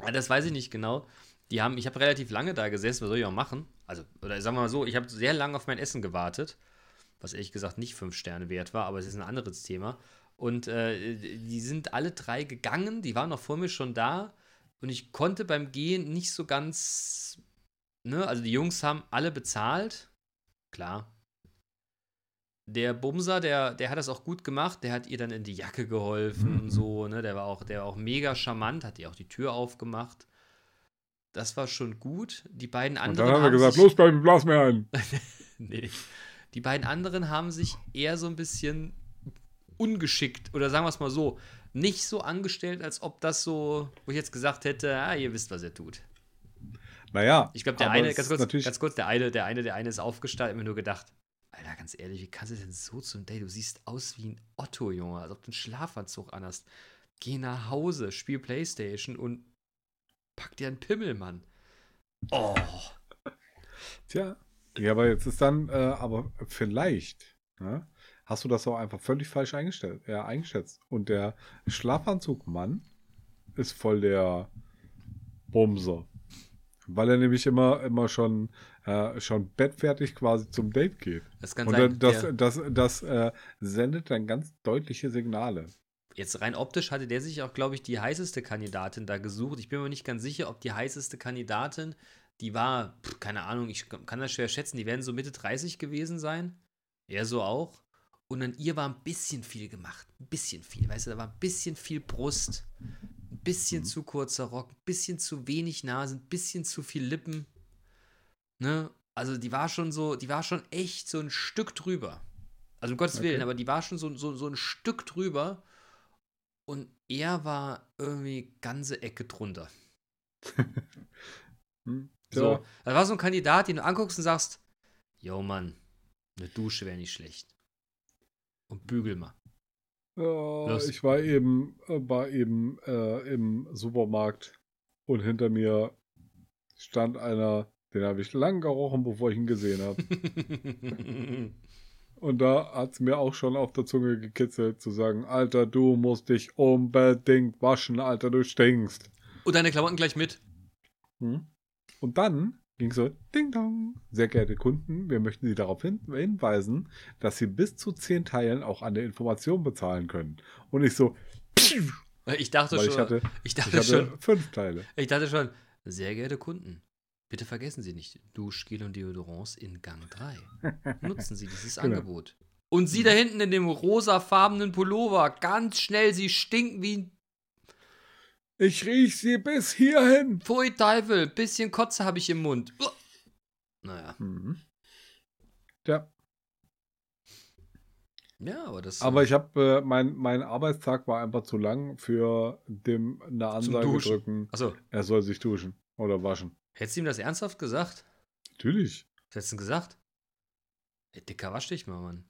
Ja, das weiß ich nicht genau. Die haben, ich habe relativ lange da gesessen, was soll ich auch machen? Also, oder sagen wir mal so, ich habe sehr lange auf mein Essen gewartet, was ehrlich gesagt nicht fünf Sterne wert war, aber es ist ein anderes Thema. Und äh, die sind alle drei gegangen, die waren noch vor mir schon da und ich konnte beim Gehen nicht so ganz, ne, also die Jungs haben alle bezahlt, klar. Der Bumser, der, der hat das auch gut gemacht, der hat ihr dann in die Jacke geholfen und so, ne, der war auch, der war auch mega charmant, hat ihr auch die Tür aufgemacht. Das war schon gut. Die beiden Und anderen dann hat er haben gesagt, sich, los, Baby, blas mir ein. Nee. Die beiden anderen haben sich eher so ein bisschen ungeschickt oder sagen wir es mal so, nicht so angestellt, als ob das so, wo ich jetzt gesagt hätte, ah, ihr wisst, was ihr tut. Naja. Ich glaube, der eine, ganz ist kurz, ganz kurz, der eine, der eine, der eine ist aufgestanden, mir nur gedacht, Alter, ganz ehrlich, wie kannst du denn so zum Date? Du siehst aus wie ein Otto, Junge, als ob du einen Schlafanzug anhast. Geh nach Hause, spiel Playstation und pack dir einen Pimmel, Mann. Oh. Tja. Ja, aber jetzt ist dann, äh, aber vielleicht, ne, hast du das auch einfach völlig falsch eingestellt, ja, eingeschätzt. Und der Schlafanzugmann ist voll der Bumser. Weil er nämlich immer, immer schon, äh, schon bettfertig quasi zum Date geht. Das kann Und sein. das, der- das, das, äh, sendet dann ganz deutliche Signale. Jetzt rein optisch hatte der sich auch, glaube ich, die heißeste Kandidatin da gesucht. Ich bin mir nicht ganz sicher, ob die heißeste Kandidatin, die war, keine Ahnung, ich kann das schwer schätzen, die werden so Mitte 30 gewesen sein. Er so auch. Und an ihr war ein bisschen viel gemacht. Ein bisschen viel. Weißt du, da war ein bisschen viel Brust. Ein bisschen zu kurzer Rock. Ein bisschen zu wenig Nase. Ein bisschen zu viel Lippen. Ne? Also die war schon so, die war schon echt so ein Stück drüber. Also um Gottes Okay. Willen, aber die war schon so, so, so ein Stück drüber. Und er war irgendwie ganze Ecke drunter. Hm, So, das war so ein Kandidat, den du anguckst und sagst, yo Mann, eine Dusche wäre nicht schlecht. Und bügel mal. Ja, ich war eben, äh, war eben äh, im Supermarkt und hinter mir stand einer, den habe ich lang gerochen, bevor ich ihn gesehen habe. Und da hat es mir auch schon auf der Zunge gekitzelt, zu sagen, Alter, du musst dich unbedingt waschen, Alter, du stinkst. und deine Klamotten gleich mit. Hm? Und dann ging so, Ding Dong. Sehr geehrte Kunden, wir möchten Sie darauf hin hinweisen, dass Sie bis zu 10 Teilen auch an der Information bezahlen können. Und ich so, Ich dachte schon, ich hatte, ich ich dachte hatte schon, fünf Teile. ich dachte schon, sehr geehrte Kunden, bitte vergessen Sie nicht Duschgel und Deodorants in Gang 3. Nutzen Sie dieses Genau. Angebot. Und Sie da hinten in dem rosafarbenen Pullover, ganz schnell, Sie stinken wie ein Ich riech Sie bis hierhin. Pfui Teufel, bisschen Kotze habe ich im Mund. Uah. Naja, Mhm. Ja, ja, aber das aber ich habe, äh, mein, mein Arbeitstag war einfach zu lang für dem eine Ansage drücken, Achso, er soll sich duschen oder waschen. hättest du ihm das ernsthaft gesagt? Natürlich, Was hättest du denn gesagt? Ey, Dicker, wasch dich mal, Mann.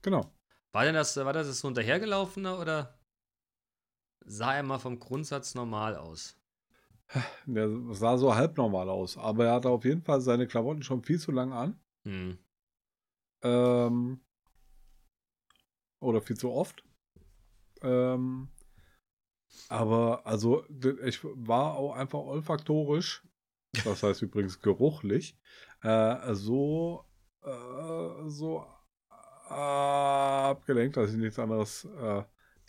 genau. War denn das, war das so ein dahergelaufener oder sah er mal vom Grundsatz normal aus? Der sah so halb normal aus, aber er hatte auf jeden Fall seine Klamotten schon viel zu lang an. Hm. Ähm, oder viel zu oft. Ähm, aber also ich war auch einfach olfaktorisch, das heißt übrigens geruchlich, äh, so äh, so abgelenkt, dass ich nichts anderes, äh,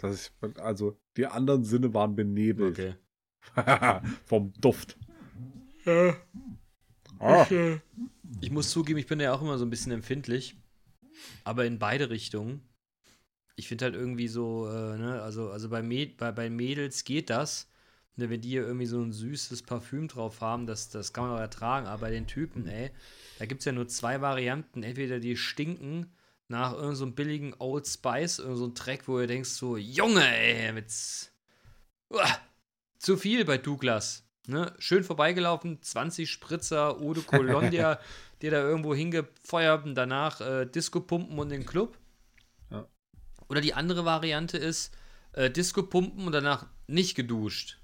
dass ich also die anderen Sinne waren benebelt Okay. vom Duft. Ah. Ich muss zugeben, ich bin ja auch immer so ein bisschen empfindlich. Aber in beide Richtungen. Ich finde halt irgendwie so, äh, ne, also, also bei, Mäd bei, bei Mädels geht das. Ne, wenn die hier irgendwie so ein süßes Parfüm drauf haben, das, das kann man auch ertragen. Aber bei den Typen, ey, da gibt es ja nur zwei Varianten. Entweder die stinken nach irgendeinem so billigen Old Spice, irgend so Dreck, wo du denkst so, Junge, ey, mit Uah, zu viel bei Douglas. Ne? Schön vorbeigelaufen, 20 Spritzer, Eau de Cologne, der, der da irgendwo hingefeuert und danach äh, Disco-Pumpen und den Club. Ja. Oder die andere Variante ist, äh, Disco-Pumpen und danach nicht geduscht,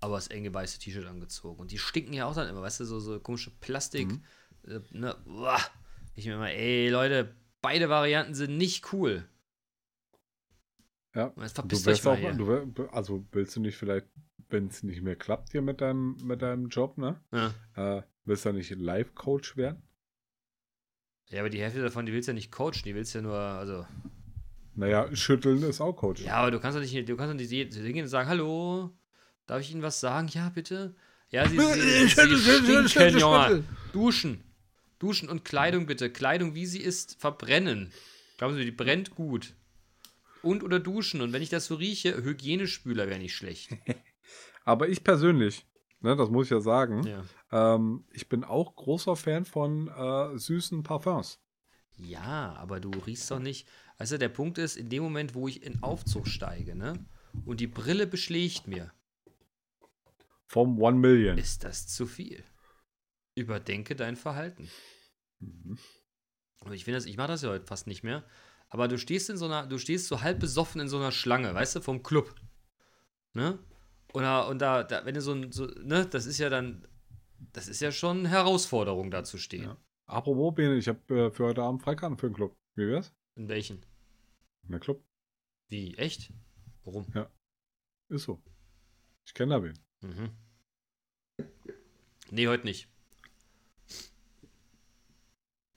aber das enge weiße T-Shirt angezogen. Und die stinken ja auch dann immer, weißt du, so, so komische Plastik. Mhm. Äh, ne? Uah. Ich mir immer, ey Leute, beide Varianten sind nicht cool. Ja. Jetzt Du verpisst wärst euch auch, mal du wär, also willst du nicht vielleicht, wenn es nicht mehr klappt hier mit deinem, mit deinem Job, ne? Ja. Äh, willst du nicht Life-Coach werden? ja, aber die Hälfte davon, die willst du ja nicht coachen, die willst du ja nur, also. Naja, schütteln ist auch Coach. Ja, aber du kannst doch nicht, du kannst doch nicht hingehen und sagen, hallo, darf ich Ihnen was sagen? Ja, bitte. Ja, Sie, Sie, Sie stinken, Junge. Duschen. Duschen und Kleidung bitte. Kleidung, wie sie ist, verbrennen. Glauben Sie mir, die brennt gut. Und oder duschen. Und wenn ich das so rieche, Hygienespüler wäre nicht schlecht. Aber ich persönlich, ne, das muss ich ja sagen, Ja. ähm, ich bin auch großer Fan von äh, süßen Parfums. ja, aber du riechst doch nicht. Also der Punkt ist, in dem Moment, wo ich in Aufzug steige, ne? Und die Brille beschlägt mir, Vom One Million. ist das zu viel. Überdenke dein Verhalten. Mhm. Ich finde das, ich mache das ja heute fast nicht mehr. Aber du stehst in so einer, du stehst so halb besoffen in so einer Schlange, weißt du, vom Club. Ne? Und da, und da, da wenn du so ein, so, ne, das ist ja dann, das ist ja schon eine Herausforderung, da zu stehen. Ja. Apropos Bene, ich habe äh, für heute Abend Freikarten für den Club. Wie wär's? In welchen? Na Club. Wie? Echt? Warum? Ist so. Ich kenne da wen. Mhm. Nee, heute nicht.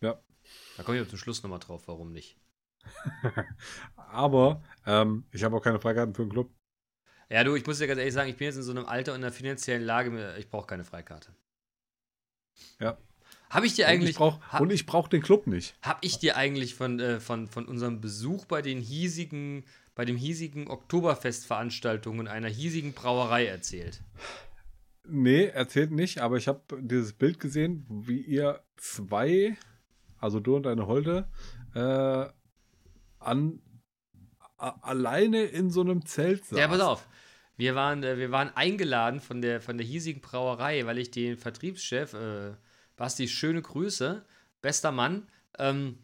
Ja. Da komme ich zum Schluss nochmal drauf, warum nicht. Aber ähm, ich habe auch keine Freikarten für den Club. Ja, du, ich muss dir ganz ehrlich sagen, ich bin jetzt in so einem Alter und einer finanziellen Lage, ich brauche keine Freikarte. Ja. Habe ich dir Und eigentlich. ich brauche und ich brauch den Club nicht. Hab ich dir eigentlich von, äh, von, von unserem Besuch bei den hiesigen, bei dem hiesigen Oktoberfestveranstaltungen einer hiesigen Brauerei erzählt? Nee, erzählt nicht, aber ich habe dieses Bild gesehen, wie ihr zwei, also du und deine Holde, äh, an, a, alleine in so einem Zelt saß. Ja, pass auf. Wir waren, äh, wir waren eingeladen von der, von der hiesigen Brauerei, weil ich den Vertriebschef, äh, Basti, schöne Grüße, bester Mann, ähm,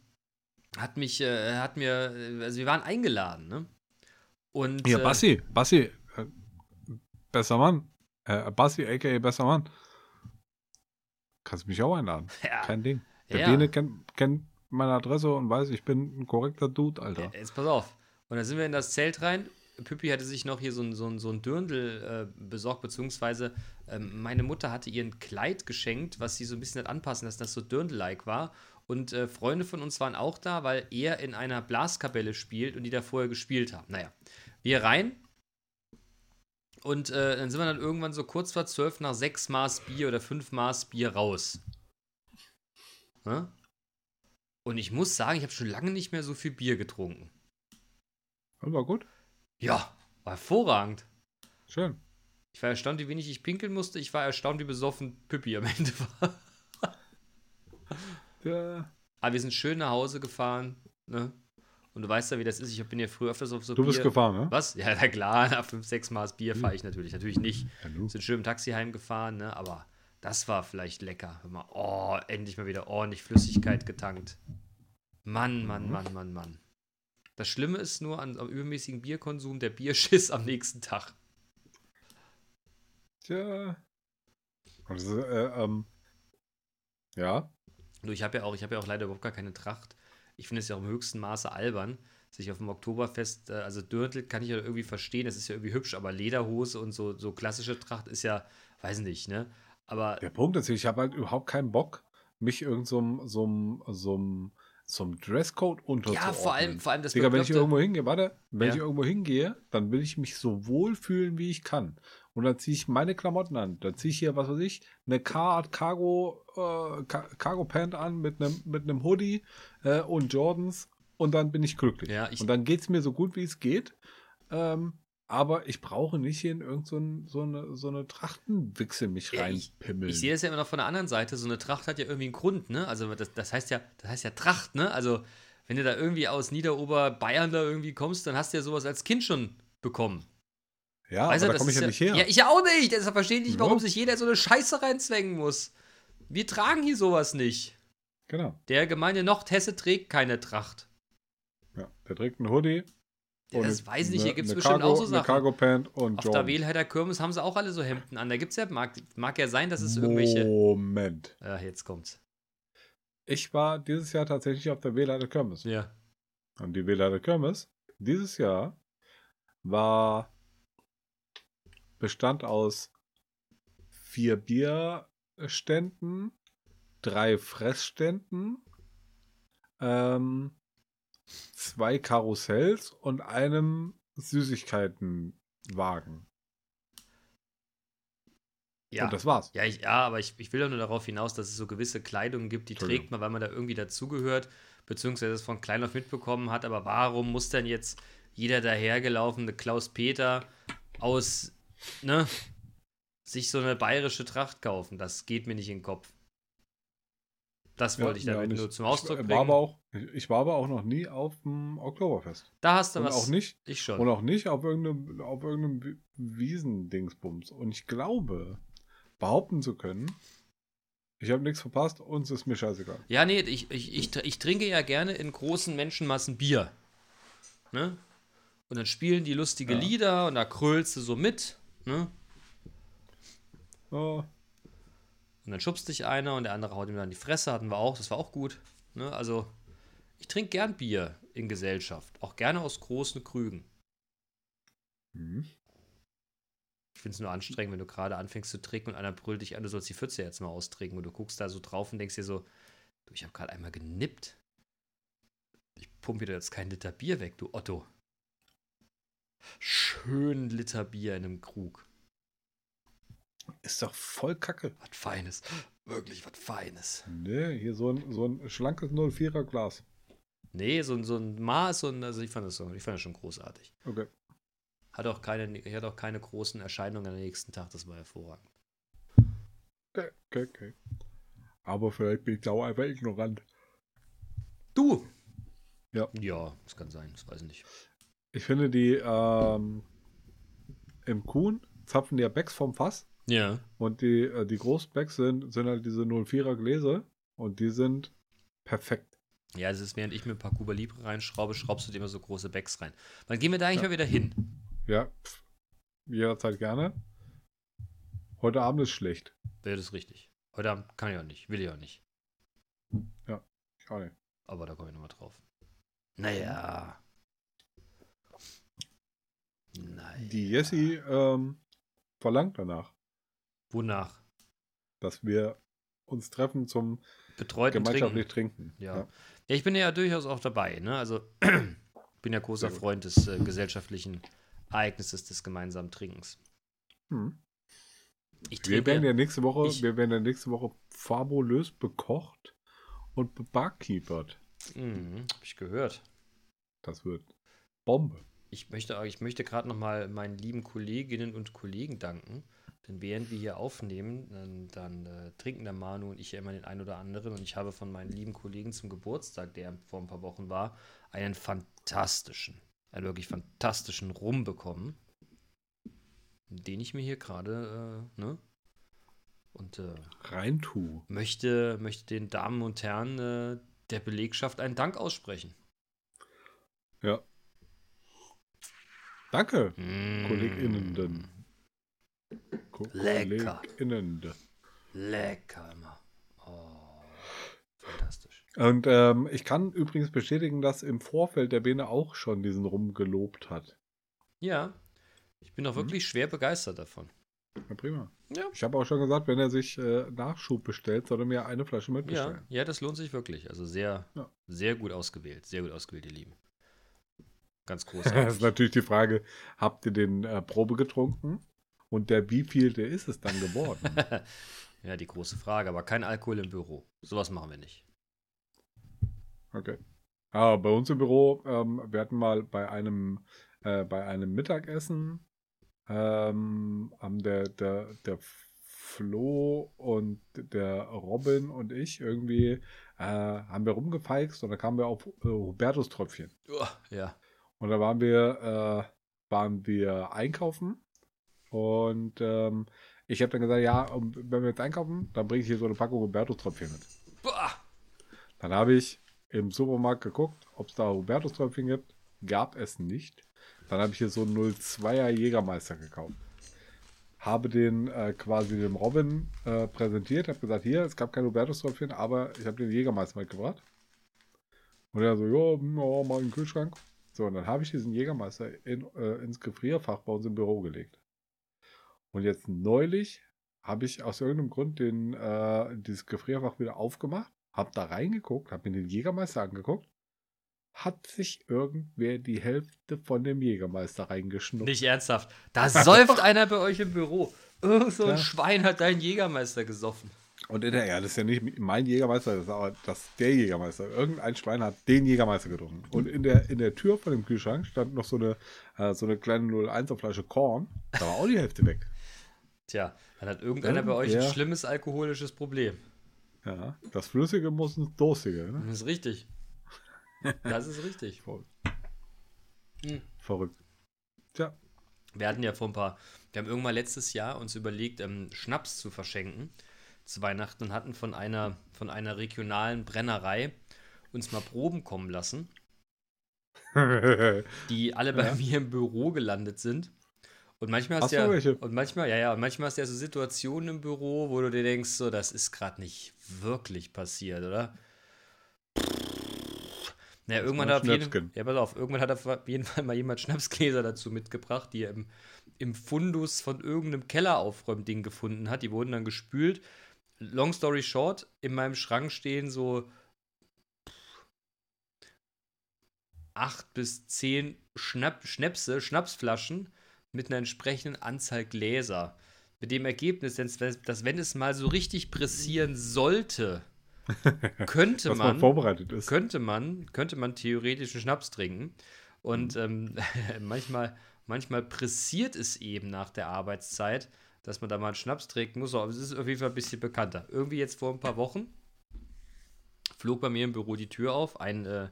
hat mich, äh, hat mir, äh, also wir waren eingeladen, ne? Und, Hier, äh, Bassi, Bassi, äh, besser Mann. Äh, Bassi, a.k.a. besser Mann. Kannst mich auch einladen. Ja. Kein Ding. Der Ja. Bene kennt, kennt meine Adresse und weiß, ich bin ein korrekter Dude, Alter. Jetzt pass auf. Und dann sind wir in das Zelt rein. Püppi hatte sich noch hier so ein, so ein, so ein Dirndl äh, besorgt, beziehungsweise ähm, meine Mutter hatte ihr ein Kleid geschenkt, was sie so ein bisschen hat anpassen lassen, dass das so Dirndl-like war. Und äh, Freunde von uns waren auch da, weil er in einer Blaskapelle spielt und die da vorher gespielt haben. Naja, wir rein. Und äh, dann sind wir dann irgendwann so kurz vor zwölf nach sechs Maß Bier oder fünf Maß Bier raus. Ne? Und ich muss sagen, ich habe schon lange nicht mehr so viel Bier getrunken. War gut. Ja, war hervorragend. Schön. Ich war erstaunt, wie wenig ich pinkeln musste. Ich war erstaunt, wie besoffen Püppi am Ende war. Ja. Aber wir sind schön nach Hause gefahren. Ne? Und du weißt ja, wie das ist. Ich bin ja früher öfters auf so Du bist Bier- gefahren, ne? Was? Ja, na klar, nach fünf, sechs Maß Bier fahre ich natürlich. Natürlich nicht. Ja. Sind schön im Taxi heimgefahren, ne? aber das war vielleicht lecker. Hör mal, oh, endlich mal wieder ordentlich Flüssigkeit getankt. Mann, Mann, Mann, Mann, Mann. Das Schlimme ist nur an, am übermäßigen Bierkonsum der Bierschiss am nächsten Tag. Tja. Also, äh, ähm, ja. Du, ich habe ja auch, ich habe ja auch leider überhaupt gar keine Tracht. Ich finde es ja auch im höchsten Maße albern, sich auf dem Oktoberfest, äh, also Dörtel kann ich ja irgendwie verstehen, das ist ja irgendwie hübsch, aber Lederhose und so, so klassische Tracht ist ja, weiß nicht, ne? Aber Der Punkt ist, ich habe halt überhaupt keinen Bock, mich irgend so einem so einem- so Dresscode unterzuordnen. ja, vor allem, vor allem das Digga, wenn ich irgendwo hingehe, warte, wenn Ja. ich irgendwo hingehe, dann will ich mich so wohl fühlen, wie ich kann. Und dann ziehe ich meine Klamotten an. Dann ziehe ich hier, was weiß ich, eine Car Cargo, äh, Ca- Cargo Pant an mit einem mit einem Hoodie äh, und Jordans und dann bin ich glücklich. Ja, ich- und dann geht es mir so gut, wie es geht. Ähm, aber ich brauche nicht hier in irgend so, so eine, so eine Trachtenwichse mich Ja, ich- reinpimmeln. Ich sehe das ja immer noch von der anderen Seite. So eine Tracht hat ja irgendwie einen Grund, ne? Also das, das heißt ja, das heißt ja Tracht, ne? Also wenn du da irgendwie aus Niederoberbayern da irgendwie kommst, dann hast du ja sowas als Kind schon bekommen. ja, Weißt du, aber da das komme ich ja nicht her. Ja, ich ja auch nicht. Deshalb verstehe ich nicht, warum Ja. sich jeder so eine Scheiße reinzwängen muss. Wir tragen hier sowas nicht. genau. Der gemeine Nordhesse trägt keine Tracht. Ja, der trägt einen Hoodie. Ja, das weiß ich nicht, hier eine- gibt es eine bestimmt Cargo, auch so Eine Sachen. Cargo Pant und Auf Jordan. der Wählheider Kirmes haben sie auch alle so Hemden an. Da gibt es ja, mag, mag ja sein, dass es irgendwelche. Moment. Ja, jetzt kommt's. Ich war dieses Jahr tatsächlich auf der Wähler Kirmes. Ja. Und die Wähler Kirmes dieses Jahr war bestand aus vier Bierständen, drei Fressständen, ähm, zwei Karussells und einem Süßigkeitenwagen. Ja. Und das war's. Ja, ich, ja, aber ich, ich will doch nur darauf hinaus, dass es so gewisse Kleidung gibt, die trägt man, weil man da irgendwie dazugehört, beziehungsweise es von klein auf mitbekommen hat. Aber warum muss denn jetzt jeder dahergelaufene Klaus Peter aus, ne, sich so eine bayerische Tracht kaufen? Das geht mir nicht in den Kopf. Das wollte ich Ja, damit nicht. nur zum Ausdruck ich, bringen. war aber auch, ich, ich war aber auch noch nie auf dem Oktoberfest. da hast du Und was. auch nicht, Ich schon. und auch nicht auf irgendeinem, auf irgendeinem Wi- Wiesendingsbums. Und ich glaube, behaupten zu können, ich habe nichts verpasst, uns ist mir scheißegal. Ja, nee, ich, ich, ich, ich trinke ja gerne in großen Menschenmassen Bier. Ne? Und dann spielen die lustige Ja. Lieder und da krölst du so mit. Ne? Oh, Und dann schubst dich einer und der andere haut ihm dann die Fresse, hatten wir auch, das war auch gut. Ne? Also, ich trinke gern Bier in Gesellschaft. Auch gerne aus großen Krügen. hm. Ich finde es nur anstrengend, wenn du gerade anfängst zu trinken und einer brüllt dich an, du sollst die Pfütze jetzt mal austrinken. Und du guckst da so drauf und denkst dir so, du, ich habe gerade einmal genippt. Ich pumpe dir jetzt kein Liter Bier weg, du Otto. Schön Liter Bier in einem Krug. Ist doch voll kacke. Was Feines. Wirklich was Feines. Nee, hier so ein, so ein schlankes 04er Glas. Nee, so, ein- so ein Maß und also ich fand das so, ich fand das schon großartig. Okay. Hat auch keine, ich hatte auch keine großen Erscheinungen am nächsten Tag, das war hervorragend. Okay, okay, okay. Aber vielleicht bin ich da auch einfach ignorant. Du! Ja. Ja, das kann sein, das weiß ich nicht. Ich finde die, ähm, im Kuhn zapfen die ja Becks vom Fass. Ja. Und die, äh, die Großbecks sind, sind halt diese 04er Gläser. Und die sind perfekt. Ja, das ist, während ich mir ein paar Cuba Libre reinschraube, schraubst du dir immer so große Bags rein. Wann gehen wir da eigentlich Ja. mal wieder hin? Ja, pff, jederzeit gerne. Heute Abend ist schlecht. Wäre das richtig. Heute Abend kann ich auch nicht, will ich auch nicht. Ich auch nicht. Aber da komme ich nochmal drauf. Naja. Nein. Die Jessie ähm, verlangt danach, Wonach? dass wir uns treffen zum Betreuten gemeinschaftlich Trinken. trinken. Ja. ja, ich bin ja durchaus auch dabei. Ne? Also, bin ja großer. Freund des äh, gesellschaftlichen Ereignisses des gemeinsamen Trinkens. Hm. Ich Wir werden ja nächste Woche, ich- wir werden ja nächste Woche fabulös bekocht und bebarkeepert. Mhm, hab ich gehört. Das wird Bombe. Ich möchte, ich möchte gerade noch mal meinen lieben Kolleginnen und Kollegen danken. Denn während wir hier aufnehmen, dann, dann äh, trinken der Manu und ich ja immer den einen oder anderen. Und ich habe von meinen lieben Kollegen zum Geburtstag, der vor ein paar Wochen war, einen fantastischen, einen wirklich fantastischen Rum bekommen. Den ich mir hier gerade, äh, ne? Und äh, Reintu. möchte, möchte den Damen und Herren äh, der Belegschaft einen Dank aussprechen. Ja. Danke, Mm. KollegInnen. Ko Lecker. Lecker immer. Oh, fantastisch. Und ähm, ich kann übrigens bestätigen, dass im Vorfeld der Bene auch schon diesen Rum gelobt hat. Ja, ich bin auch Mhm. wirklich schwer begeistert davon. Ja, prima. Ja. Ich habe auch schon gesagt, wenn er sich äh, Nachschub bestellt, soll er mir eine Flasche Ja, mitbestellen. ja, das lohnt sich wirklich. Also sehr, Ja. sehr gut ausgewählt. Sehr gut ausgewählt, ihr Lieben. Ganz Das ist großartig. natürlich die Frage, habt ihr den äh, Probe getrunken? Und der wievielte ist es dann geworden? ja, die große Frage. Aber kein Alkohol im Büro. Sowas machen wir nicht. Okay. Ah, bei uns im Büro, ähm, wir hatten mal bei einem, äh, bei einem Mittagessen, ähm, haben der, der, der Flo und der Robin und ich irgendwie, äh, haben wir rumgefeixt und da kamen wir auf äh, Hubertus-Tröpfchen. Uah, ja. Und da waren wir, äh, waren wir einkaufen und ähm, ich habe dann gesagt, ja, wenn wir jetzt einkaufen, dann bringe ich hier so eine Packung Hubertus-Tröpfchen mit. Boah. Dann habe ich im Supermarkt geguckt, ob es da Hubertus-Tröpfchen gibt. Gab es nicht. Dann habe ich hier so einen 02er Jägermeister gekauft. Habe den äh, quasi dem Robin äh, präsentiert, habe gesagt, hier, es gab kein Hubertus-Tröpfchen, aber ich habe den Jägermeister mitgebracht. Und er so, ja, ja, mal in den Kühlschrank. So, und dann habe ich diesen Jägermeister in, äh, ins Gefrierfach bei uns im Büro gelegt. Und jetzt neulich habe ich aus irgendeinem Grund den, äh, dieses Gefrierfach wieder aufgemacht, habe da reingeguckt, habe mir den Jägermeister angeguckt, hat sich irgendwer die Hälfte von dem Jägermeister reingeschnuppt. Nicht ernsthaft. Da säuft einer bei euch im Büro. Irgend so ein Ja. Schwein hat deinen Jägermeister gesoffen. Und in der, ja, das ist ja nicht mein Jägermeister, das ist aber das der Jägermeister. Irgendein Schwein hat den Jägermeister getrunken. Und in der, in der Tür von dem Kühlschrank stand noch so eine, äh, so eine kleine 01er Flasche Korn. Da war auch die Hälfte weg. Tja, dann hat irgendeiner bei euch ein schlimmes alkoholisches Problem. Ja, das Flüssige muss ins Durstige. Ne? Das ist richtig. Das ist richtig. Verrückt. Hm. Verrückt. Tja, Wir hatten ja vor ein paar, wir haben irgendwann letztes Jahr uns überlegt, ähm, Schnaps zu verschenken zu Weihnachten und hatten von einer, von einer regionalen Brennerei uns mal Proben kommen lassen, die alle bei Ja. mir im Büro gelandet sind. Und manchmal hast Hast ja, welche? und manchmal, ja, ja, und manchmal hast du ja so Situationen im Büro, wo du dir denkst, so, das ist gerade nicht wirklich passiert, oder? Naja, irgendwann hat, auf jeden, ja, pass auf, irgendwann hat auf jeden Fall mal jemand Schnapsgläser dazu mitgebracht, die er im, im Fundus von irgendeinem Kelleraufräumding gefunden hat. Die wurden dann gespült. Long story short, in meinem Schrank stehen so acht bis zehn Schnapp, Schnäpse, Schnapsflaschen mit einer entsprechenden Anzahl Gläser. Mit dem Ergebnis, dass, wenn es mal so richtig pressieren sollte, könnte man man, vorbereitet ist. könnte man, könnte man theoretisch einen Schnaps trinken. Und ähm, manchmal, manchmal pressiert es eben nach der Arbeitszeit, dass man da mal einen Schnaps trinken muss. Aber es ist auf jeden Fall ein bisschen bekannter. Irgendwie jetzt vor ein paar Wochen flog bei mir im Büro die Tür auf. Ein, äh,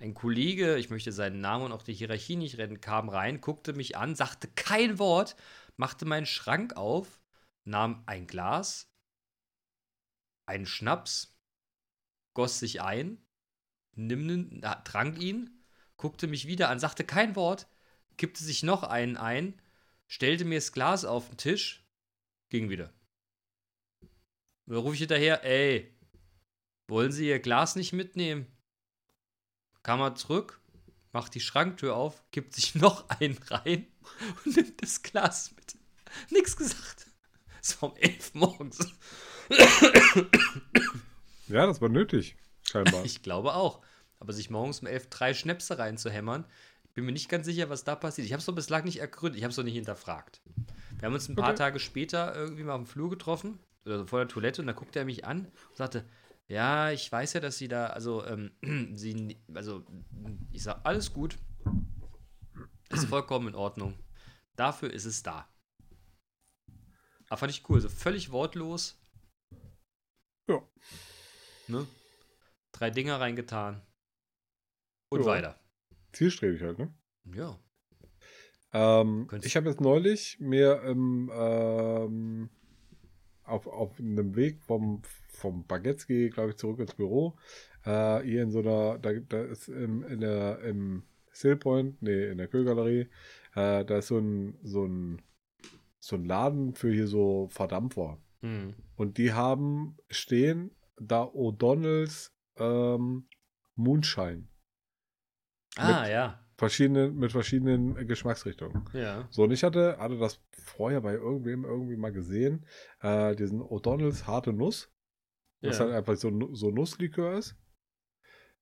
Ein Kollege, ich möchte seinen Namen und auch die Hierarchie nicht rennen, kam rein, guckte mich an, sagte kein Wort, machte meinen Schrank auf, nahm ein Glas, einen Schnaps, goss sich ein, nimm, na, trank ihn, guckte mich wieder an, sagte kein Wort, kippte sich noch einen ein, stellte mir das Glas auf den Tisch, ging wieder. Und dann rufe ich hinterher, ey, wollen Sie Ihr Glas nicht mitnehmen? Kam er zurück, macht die Schranktür auf, kippt sich noch einen rein und nimmt das Glas mit. Nix gesagt. Es war um elf morgens. Ja, das war nötig, scheinbar. Ich glaube auch. Aber sich morgens um elf drei Schnäpse reinzuhämmern, ich bin mir nicht ganz sicher, was da passiert. Ich habe es doch bislang nicht ergründet, ich habe es doch nicht hinterfragt. Wir haben uns ein paar Okay. Tage später irgendwie mal am Flur getroffen, oder vor der Toilette, und da guckte er mich an und sagte, ja, ich weiß ja, dass Sie da, also, ähm, Sie, also, ich sag, alles gut. Ist vollkommen in Ordnung. Dafür ist es da. Aber fand ich cool, so völlig wortlos. Ja. Ne? Drei Dinger reingetan. Und Ja. weiter. Zielstrebig halt, ne? Ja. Ähm, ich habe jetzt neulich mir im, ähm, auf, auf einem Weg vom, vom Bagetski, glaube ich, zurück ins Büro, äh, hier in so einer, da, da ist im, in der, im Sillpoint, nee, in der Kühlgalerie, äh, da ist so ein, so ein, so ein Laden für hier so Verdampfer. Hm. Und die haben stehen da O'Donnells ähm, Moonshine. Ah, Mit- ja. Verschiedene, mit verschiedenen Geschmacksrichtungen. Ja. So, und ich hatte, hatte das vorher bei irgendwem irgendwie mal gesehen, äh, diesen O'Donnells harte Nuss, was halt ja. einfach so, so Nusslikör ist.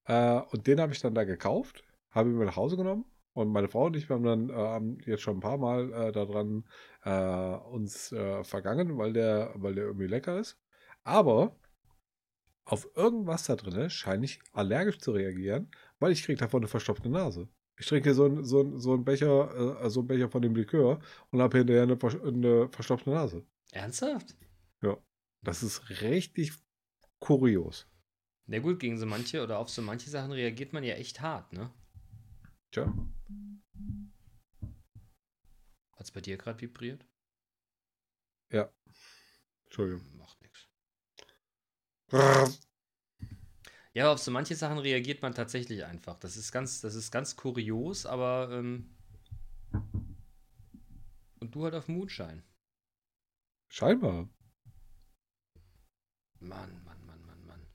Äh, und den habe ich dann da gekauft, habe ihn mir nach Hause genommen und meine Frau und ich, wir haben dann äh, jetzt schon ein paar Mal äh, daran äh, uns äh, vergangen, weil der, weil der irgendwie lecker ist. Aber auf irgendwas da drin scheine ich allergisch zu reagieren, weil ich kriege davon eine verstopfte Nase. Ich trinke so einen so ein- so ein Becher, äh, so einen Becher von dem Likör und habe hinterher eine, eine verstopfte Nase. Ernsthaft? Das ist richtig kurios. Na gut, gegen so manche oder auf so manche Sachen reagiert man ja echt hart, ne? Tja. Hat's bei dir gerade vibriert? Entschuldigung. Macht nichts. Ja, aber auf so manche Sachen reagiert man tatsächlich einfach. Das ist ganz, das ist ganz kurios, aber ähm, und du halt auf Moonshine. Scheinbar. Mann, Mann, Mann, Mann, Mann.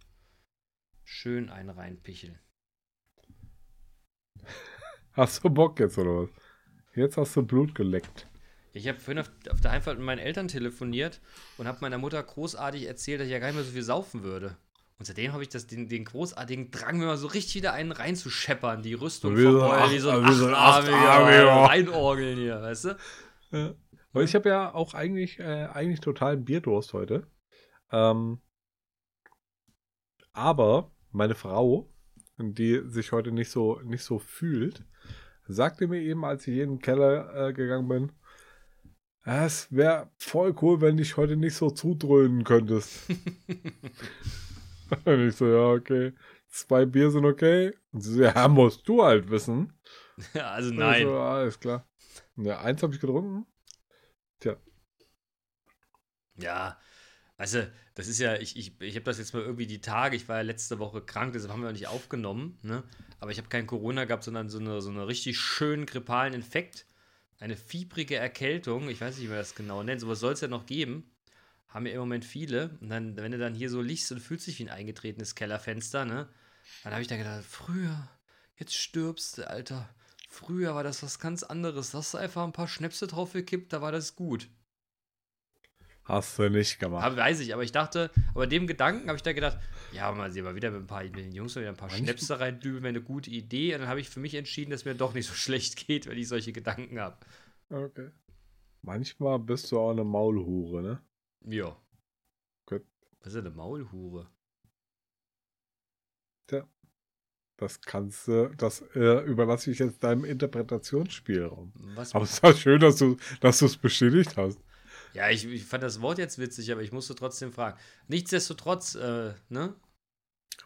Schön einen reinpicheln. Hast du Bock jetzt oder was? Jetzt hast du Blut geleckt. Ich habe vorhin auf, auf der Heimfahrt mit meinen Eltern telefoniert und habe meiner Mutter großartig erzählt, dass ich ja gar nicht mehr so viel saufen würde. Und seitdem habe ich das, den, den großartigen Drang, mir mal so richtig wieder einen reinzuscheppern, die Rüstung Wie so vom Oil, Acht- wie so ein so ein Achtarmiger, reinorgeln hier, weißt du? Ja. Aber ich habe ja auch eigentlich, äh, eigentlich totalen Bierdurst heute. Ähm, aber meine Frau, die sich heute nicht so, nicht so fühlt, sagte mir eben, als ich in den Keller äh, gegangen bin, es wäre voll cool, wenn dich heute nicht so zudröhnen könntest. Und ich so, ja, okay. Zwei Bier sind okay. Und sie so, ja, musst du halt wissen. Ja, also nein. So, alles klar. Ja, eins habe ich getrunken. Ja, weißt du, das ist ja, ich, ich, ich habe das jetzt mal irgendwie die Tage, ich war ja letzte Woche krank, deshalb haben wir auch nicht aufgenommen, ne? Aber ich habe kein Corona gehabt, sondern so eine, so eine richtig schönen grippalen Infekt. Eine fiebrige Erkältung, ich weiß nicht, wie man das genau nennt, sowas soll es ja noch geben. Haben ja im Moment viele. Und dann, wenn du dann hier so liegst und fühlst dich wie ein eingetretenes Kellerfenster, ne? Dann habe ich da gedacht, früher, jetzt stirbst du, Alter. Früher war das was ganz anderes. Hast du einfach ein paar Schnäpse drauf gekippt, da war das gut. Hast du nicht gemacht. Aber weiß ich, aber ich dachte, aber dem Gedanken habe ich da gedacht, ja, mal sehen wir wieder mit ein paar mit den Jungs mal wieder ein paar Schnäpse reindübeln, wäre eine gute Idee. Und dann habe ich für mich entschieden, dass mir doch nicht so schlecht geht, wenn ich solche Gedanken habe. Okay. Manchmal bist du auch eine Maulhure, ne? Ja. Gut. Was ist denn eine Maulhure? Das kannst du, das äh, überlasse ich jetzt deinem Interpretationsspielraum. Was? Aber es ist auch schön, dass du dass du es bestätigt hast. Ja, ich, ich fand das Wort jetzt witzig, aber ich musste trotzdem fragen. Nichtsdestotrotz, äh, ne?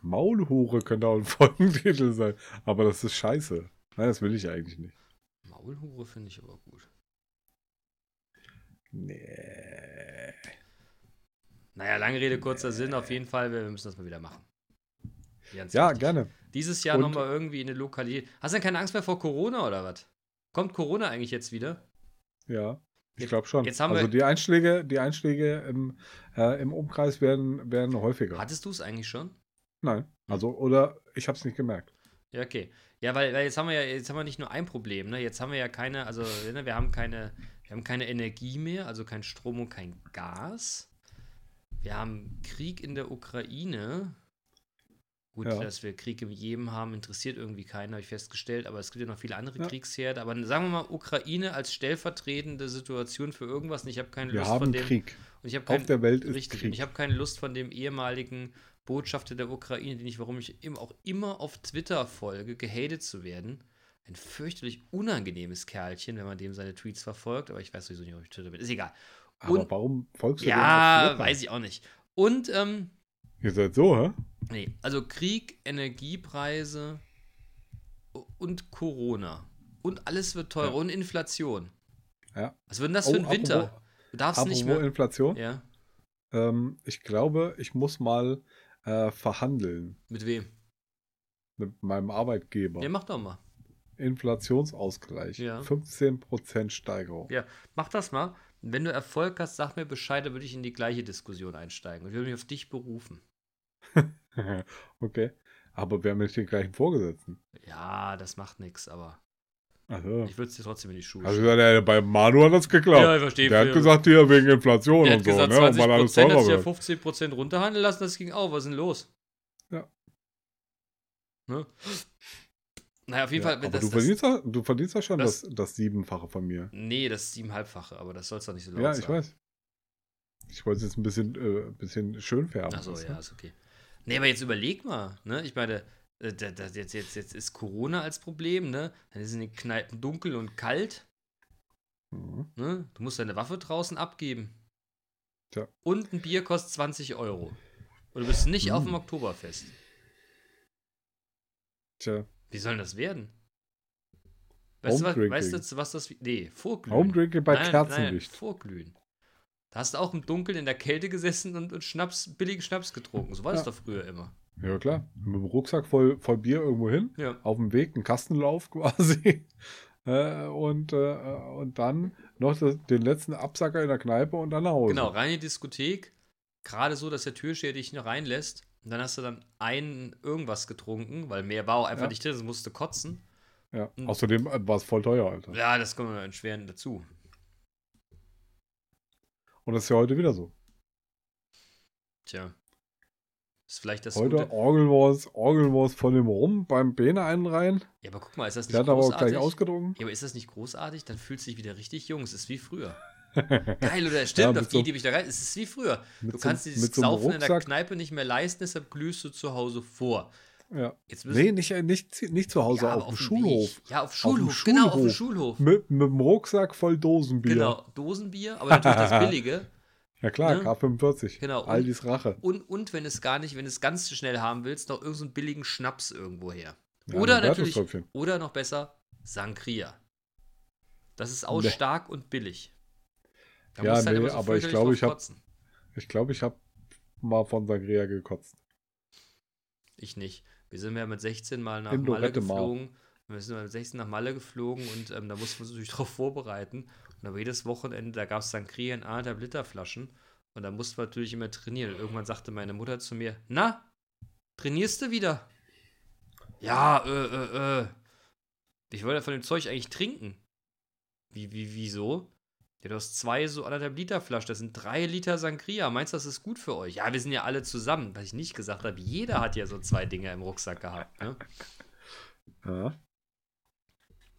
Maulhure könnte auch ein Folgentitel sein. Aber das ist scheiße. Nein, das will ich eigentlich nicht. Maulhure finde ich aber gut. Nee. Naja, lange Rede, kurzer Sinn. Auf jeden Fall, wir müssen das mal wieder machen. Ganz Ja, wichtig. gerne. Dieses Jahr nochmal irgendwie in eine Lokalität. Hast du denn keine Angst mehr vor Corona oder was? Kommt Corona eigentlich jetzt wieder? Ja, ich glaube schon. jetzt haben also wir- die Einschläge, die Einschläge im, äh, im Umkreis werden, werden häufiger. Hattest du es eigentlich schon? Nein. Also, oder ich habe es nicht gemerkt. Ja, okay. Ja, weil, weil jetzt haben wir ja, jetzt haben wir nicht nur ein Problem, ne? Jetzt haben wir ja keine, also ne, wir haben keine, wir haben keine Energie mehr, also kein Strom und kein Gas. Wir haben Krieg in der Ukraine. Gut, Ja. dass wir Krieg im Jemen haben, interessiert irgendwie keinen, habe ich festgestellt, aber es gibt ja noch viele andere Ja. Kriegsherde. Aber sagen wir mal, Ukraine als stellvertretende Situation für irgendwas. Und ich habe keine Wir Lust haben von dem. Krieg. Und ich habe Auf kein, der Welt ist Richtig. Krieg. Und ich habe keine Lust von dem ehemaligen Botschafter der Ukraine, den ich, warum ich ihm auch immer auf Twitter folge, gehatet zu werden. Ein fürchterlich unangenehmes Kerlchen, wenn man dem seine Tweets verfolgt. Aber ich weiß sowieso nicht, ob ich Twitter bin. Ist egal. Aber Und- warum folgst du Ja, weiß ich auch nicht. Und, ähm, Ihr seid so, hä? nee, also Krieg, Energiepreise und Corona. Und alles wird teurer Ja. und Inflation. Ja. Was wird denn das Oh, für ein Winter? apropos- Du darfst nicht mehr. Inflation. Ja, Ähm, ich glaube, ich muss mal äh, verhandeln mit wem? mit meinem Arbeitgeber. Ja, mach doch mal. Inflationsausgleich. Ja. 15% Steigerung. Ja, mach das mal. Wenn du Erfolg hast, sag mir Bescheid, dann würde ich in die gleiche Diskussion einsteigen. Und ich würde mich auf dich berufen. okay. Aber wir haben nicht den gleichen Vorgesetzten. Ja, das macht nichts, aber Also, ich würde es dir trotzdem in die Schuhe also der, bei Manu hat das geklappt. Ja, ich verstehe. der hat gesagt, hier wegen Inflation und hat so, gesagt, ne? Und 20 weil alles Prozent, hat teurer sich ja wird. 15 Prozent runterhandeln lassen, das ging auch. Was ist denn los? Ja. Ne? Naja, auf jeden Ja, Fall. aber das, du, das, verdienst ja, du verdienst ja schon das- das, das Siebenfache von mir. Nee, das siebenhalbfache, aber das soll es doch nicht so laut Ja, sagen. ich weiß. Ich wollte es jetzt ein bisschen, äh, bisschen schön färben. Achso, ja, ist okay. Nee, aber jetzt überleg mal, ne? Ich meine, äh, da, da, jetzt, jetzt, jetzt ist Corona als Problem, ne? Dann ist in den Kneipen dunkel und kalt. Mhm. Ne? Du musst deine Waffe draußen abgeben. Tja. Und ein Bier kostet 20 Euro. Und du bist nicht Mhm. auf dem Oktoberfest. Tja, Wie soll das werden? Weißt du, was, weißt du, was das. Nee, Vorglühen. Home Drinking bei Nein, Kerzenlicht. Nein, Vorglühen. Da hast du auch im Dunkeln in der Kälte gesessen und, und Schnaps, billigen Schnaps getrunken. So war das Ja. doch früher immer. Ja, klar. Mit dem Rucksack voll, voll Bier irgendwo hin. Ja. Auf dem Weg, ein Kastenlauf quasi. Äh, und, äh, und dann noch das, den letzten Absacker in der Kneipe und dann nach Hause. Genau, rein in die Diskothek. Gerade so, dass der Türsteher dich noch reinlässt. Und dann hast du dann ein irgendwas getrunken, weil mehr war auch einfach Ja. nicht drin, das musste kotzen. Ja. Mhm. Außerdem äh, war es voll teuer, Alter. Ja, das kommt dann schweren dazu. Und das ist ja heute wieder so. Tja. Ist vielleicht das heute Gute. uns, orgeln wir uns von dem rum beim Bene einreihen. Ja, aber guck mal, ist das nicht Der hat aber auch großartig? gleich ausgedrungen. Ja, aber ist das nicht großartig? Dann fühlt es sich wieder richtig jung. Es ist wie früher. Geil, oder? Stimmt, Ja, auf die so- Idee bin ich da rein. Es ist wie früher. Du so- kannst dieses so einem Saufen in der. Kneipe nicht mehr leisten, deshalb glühst du zu Hause vor. Ja. Nee, nicht, äh, nicht, nicht zu Hause, Ja, aber auf dem Schulhof. Weg. Ja, auf dem Schulhof. Genau, auf dem Schulhof. Schulhof. Mit, mit dem Rucksack voll Dosenbier. Genau, Dosenbier, aber natürlich das billige. Ja klar, Ne? K45. Genau, und- Aldis Rache. Und, und wenn es gar nicht, wenn es ganz schnell haben willst, noch irgendeinen billigen Schnaps irgendwo her. Ja, oder natürlich, oder noch besser, Sangria. Das ist auch Nee. stark und billig. Da Ja, halt nee, so aber ich glaube, drauf ich hab- kotzen. Ich glaube, ich habe mal von Sangria gekotzt. Ich nicht. Wir sind ja mit 16 mal nach In Malle geflogen. Wir sind mit 16 nach Malle geflogen und ähm, da mussten wir uns natürlich darauf vorbereiten. Und aber jedes Wochenende, da gab es Sangria in anderthalb Liter Flaschen. Und da mussten wir natürlich immer trainieren. Und irgendwann sagte meine Mutter zu mir, na, trainierst du wieder? Ja, äh, äh, äh. Ich wollte von dem Zeug eigentlich trinken. Wie, wie, wieso? Ja, du hast zwei so anderthalb Liter Flaschen, das sind drei Liter Sangria. Meinst du, das ist gut für euch? Ja, wir sind ja alle zusammen. Was ich nicht gesagt habe, jeder hat ja so zwei Dinger im Rucksack gehabt. Ne? Ja.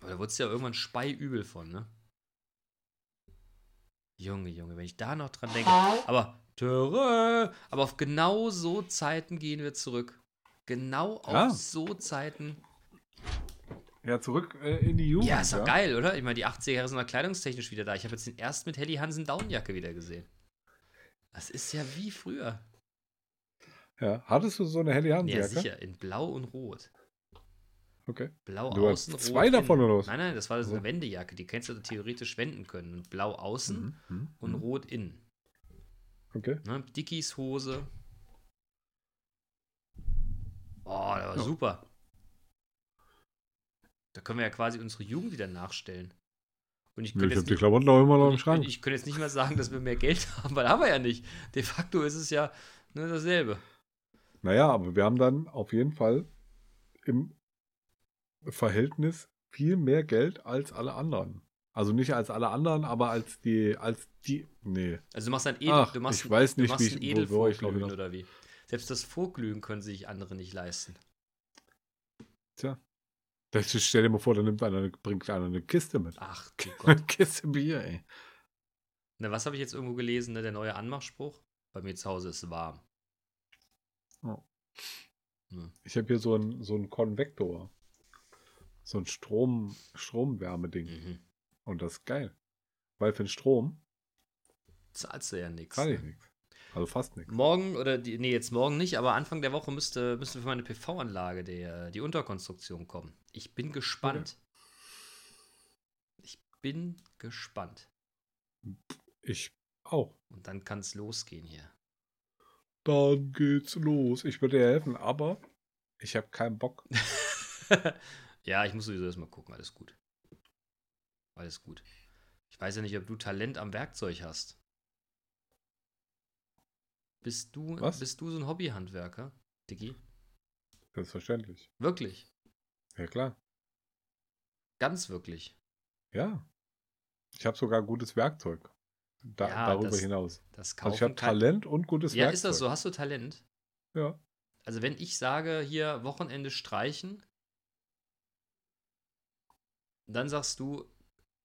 Aber da wurdest du ja irgendwann speiübel von, ne? Junge, Junge, wenn ich da noch dran denke. Aber, Töre, aber auf genau so Zeiten gehen wir zurück. Genau auf Ja. so Zeiten. Ja, zurück äh, in die Jugend. Ja, ist doch geil, oder? Ich meine, die 80er Jahre sind doch kleidungstechnisch wieder da. Ich habe jetzt den erst mit Helly Hansen Downjacke wieder gesehen. Das ist ja wie früher. Ja. Hattest du so eine helle Ja, Handjacke? sicher, in Blau und Rot. Okay. Blau Du hast außen, rot zwei davon, innen. oder was? Nein, nein, das war so So. eine Wendejacke. Die kannst du theoretisch wenden können. Und Blau außen Mhm. Mhm. und Mhm. Rot innen. Okay. Ne? Dickies Hose. Oh, der war Ja. super. Da können wir ja quasi unsere Jugend wieder nachstellen. Und ich ich jetzt, habe die nicht- Klamotten auch immer noch im ich, Schrank. ich könnte jetzt nicht mal sagen, dass wir mehr Geld haben, weil haben wir ja nicht. De facto ist es ja ne, dasselbe. Naja, aber wir haben dann auf jeden Fall im Verhältnis viel mehr Geld als alle anderen. Also nicht als alle anderen, aber als die, als die, nee. Also du machst ein Edel, Ach, du machst, ich weiß du nicht, machst wie ein ich- wo- wo ich Edelvorglühen glaub, oder wie? Selbst das Vorglühen können sich andere nicht leisten. Tja. Das, stell dir mal vor, da nimmt einer, bringt einer eine Kiste mit. Ach, du Gott. Eine Kiste Bier, ey. Na, was habe ich jetzt irgendwo gelesen, ne? der neue Anmachspruch? Bei mir zu Hause ist warm. Ich habe hier so einen so Konvektor. So ein Strom, Stromwärmeding. Mhm. Und das ist geil. Weil für den Strom Zahlst du ja nichts. zahle ich nichts. Also fast nichts. Morgen, oder die, nee, jetzt morgen nicht, aber Anfang der Woche müsste, müsste für meine PV-Anlage die Unterkonstruktion kommen. Ich bin gespannt. Ich bin gespannt. Ich auch. Und dann kann es losgehen hier. Dann geht's los. Ich würde dir helfen, aber ich habe keinen Bock. ja, ich muss sowieso erstmal gucken. Alles gut. Alles gut. Ich weiß ja nicht, ob du Talent am Werkzeug hast. Bist du, Was? bist du so ein Hobbyhandwerker, Diggi? Selbstverständlich. Wirklich? Ja, klar. Ganz wirklich. Ja. Ich habe sogar gutes Werkzeug. Da, Ja, darüber das hinaus. Das Also kaufen ich habe Talent und gutes Ja, Werkzeug. ist das so? Hast du Talent? Ja. Also wenn ich sage, hier Wochenende streichen, dann sagst du,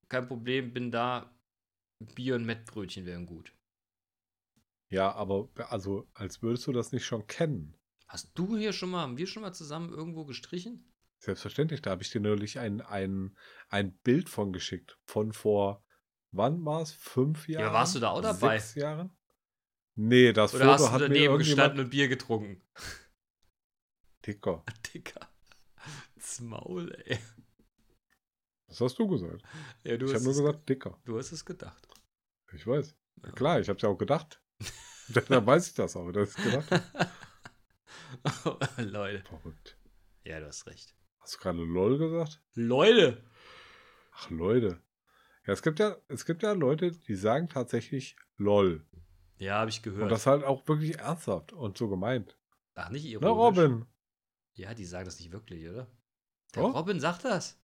kein Problem, bin da, Bier und Mettbrötchen wären gut. Ja, aber also als würdest du das nicht schon kennen. Hast du hier schon mal, haben wir schon mal zusammen irgendwo gestrichen? Selbstverständlich, da habe ich dir neulich ein, ein, ein Bild von geschickt. Von vor, wann war es? Fünf Jahren? warst du da auch dabei? Sechs Jahren? Nee, das Oder Foto hast du hat mir daneben irgendjemand... gestanden und Bier getrunken? Dicker. Dicker. Das Maul, ey. Was hast du gesagt? Ja, du, ich habe nur es, gesagt, dicker. du hast es gedacht. Ich weiß. Ja, Ja. klar, ich habe es ja auch gedacht. Dann weiß ich das auch, dass ich gedacht habe. Leute. Verrückt. Ja, du hast recht. Hast du gerade LOL gesagt? Leute! Ach, Leute. Ja, es gibt ja, es gibt ja Leute, die sagen tatsächlich LOL. Ja, habe ich gehört. Und das halt auch wirklich ernsthaft und so gemeint. Ach, nicht ironisch. Na, Robin. Ja, die sagen das nicht wirklich, oder? Der Oh. Robin sagt das.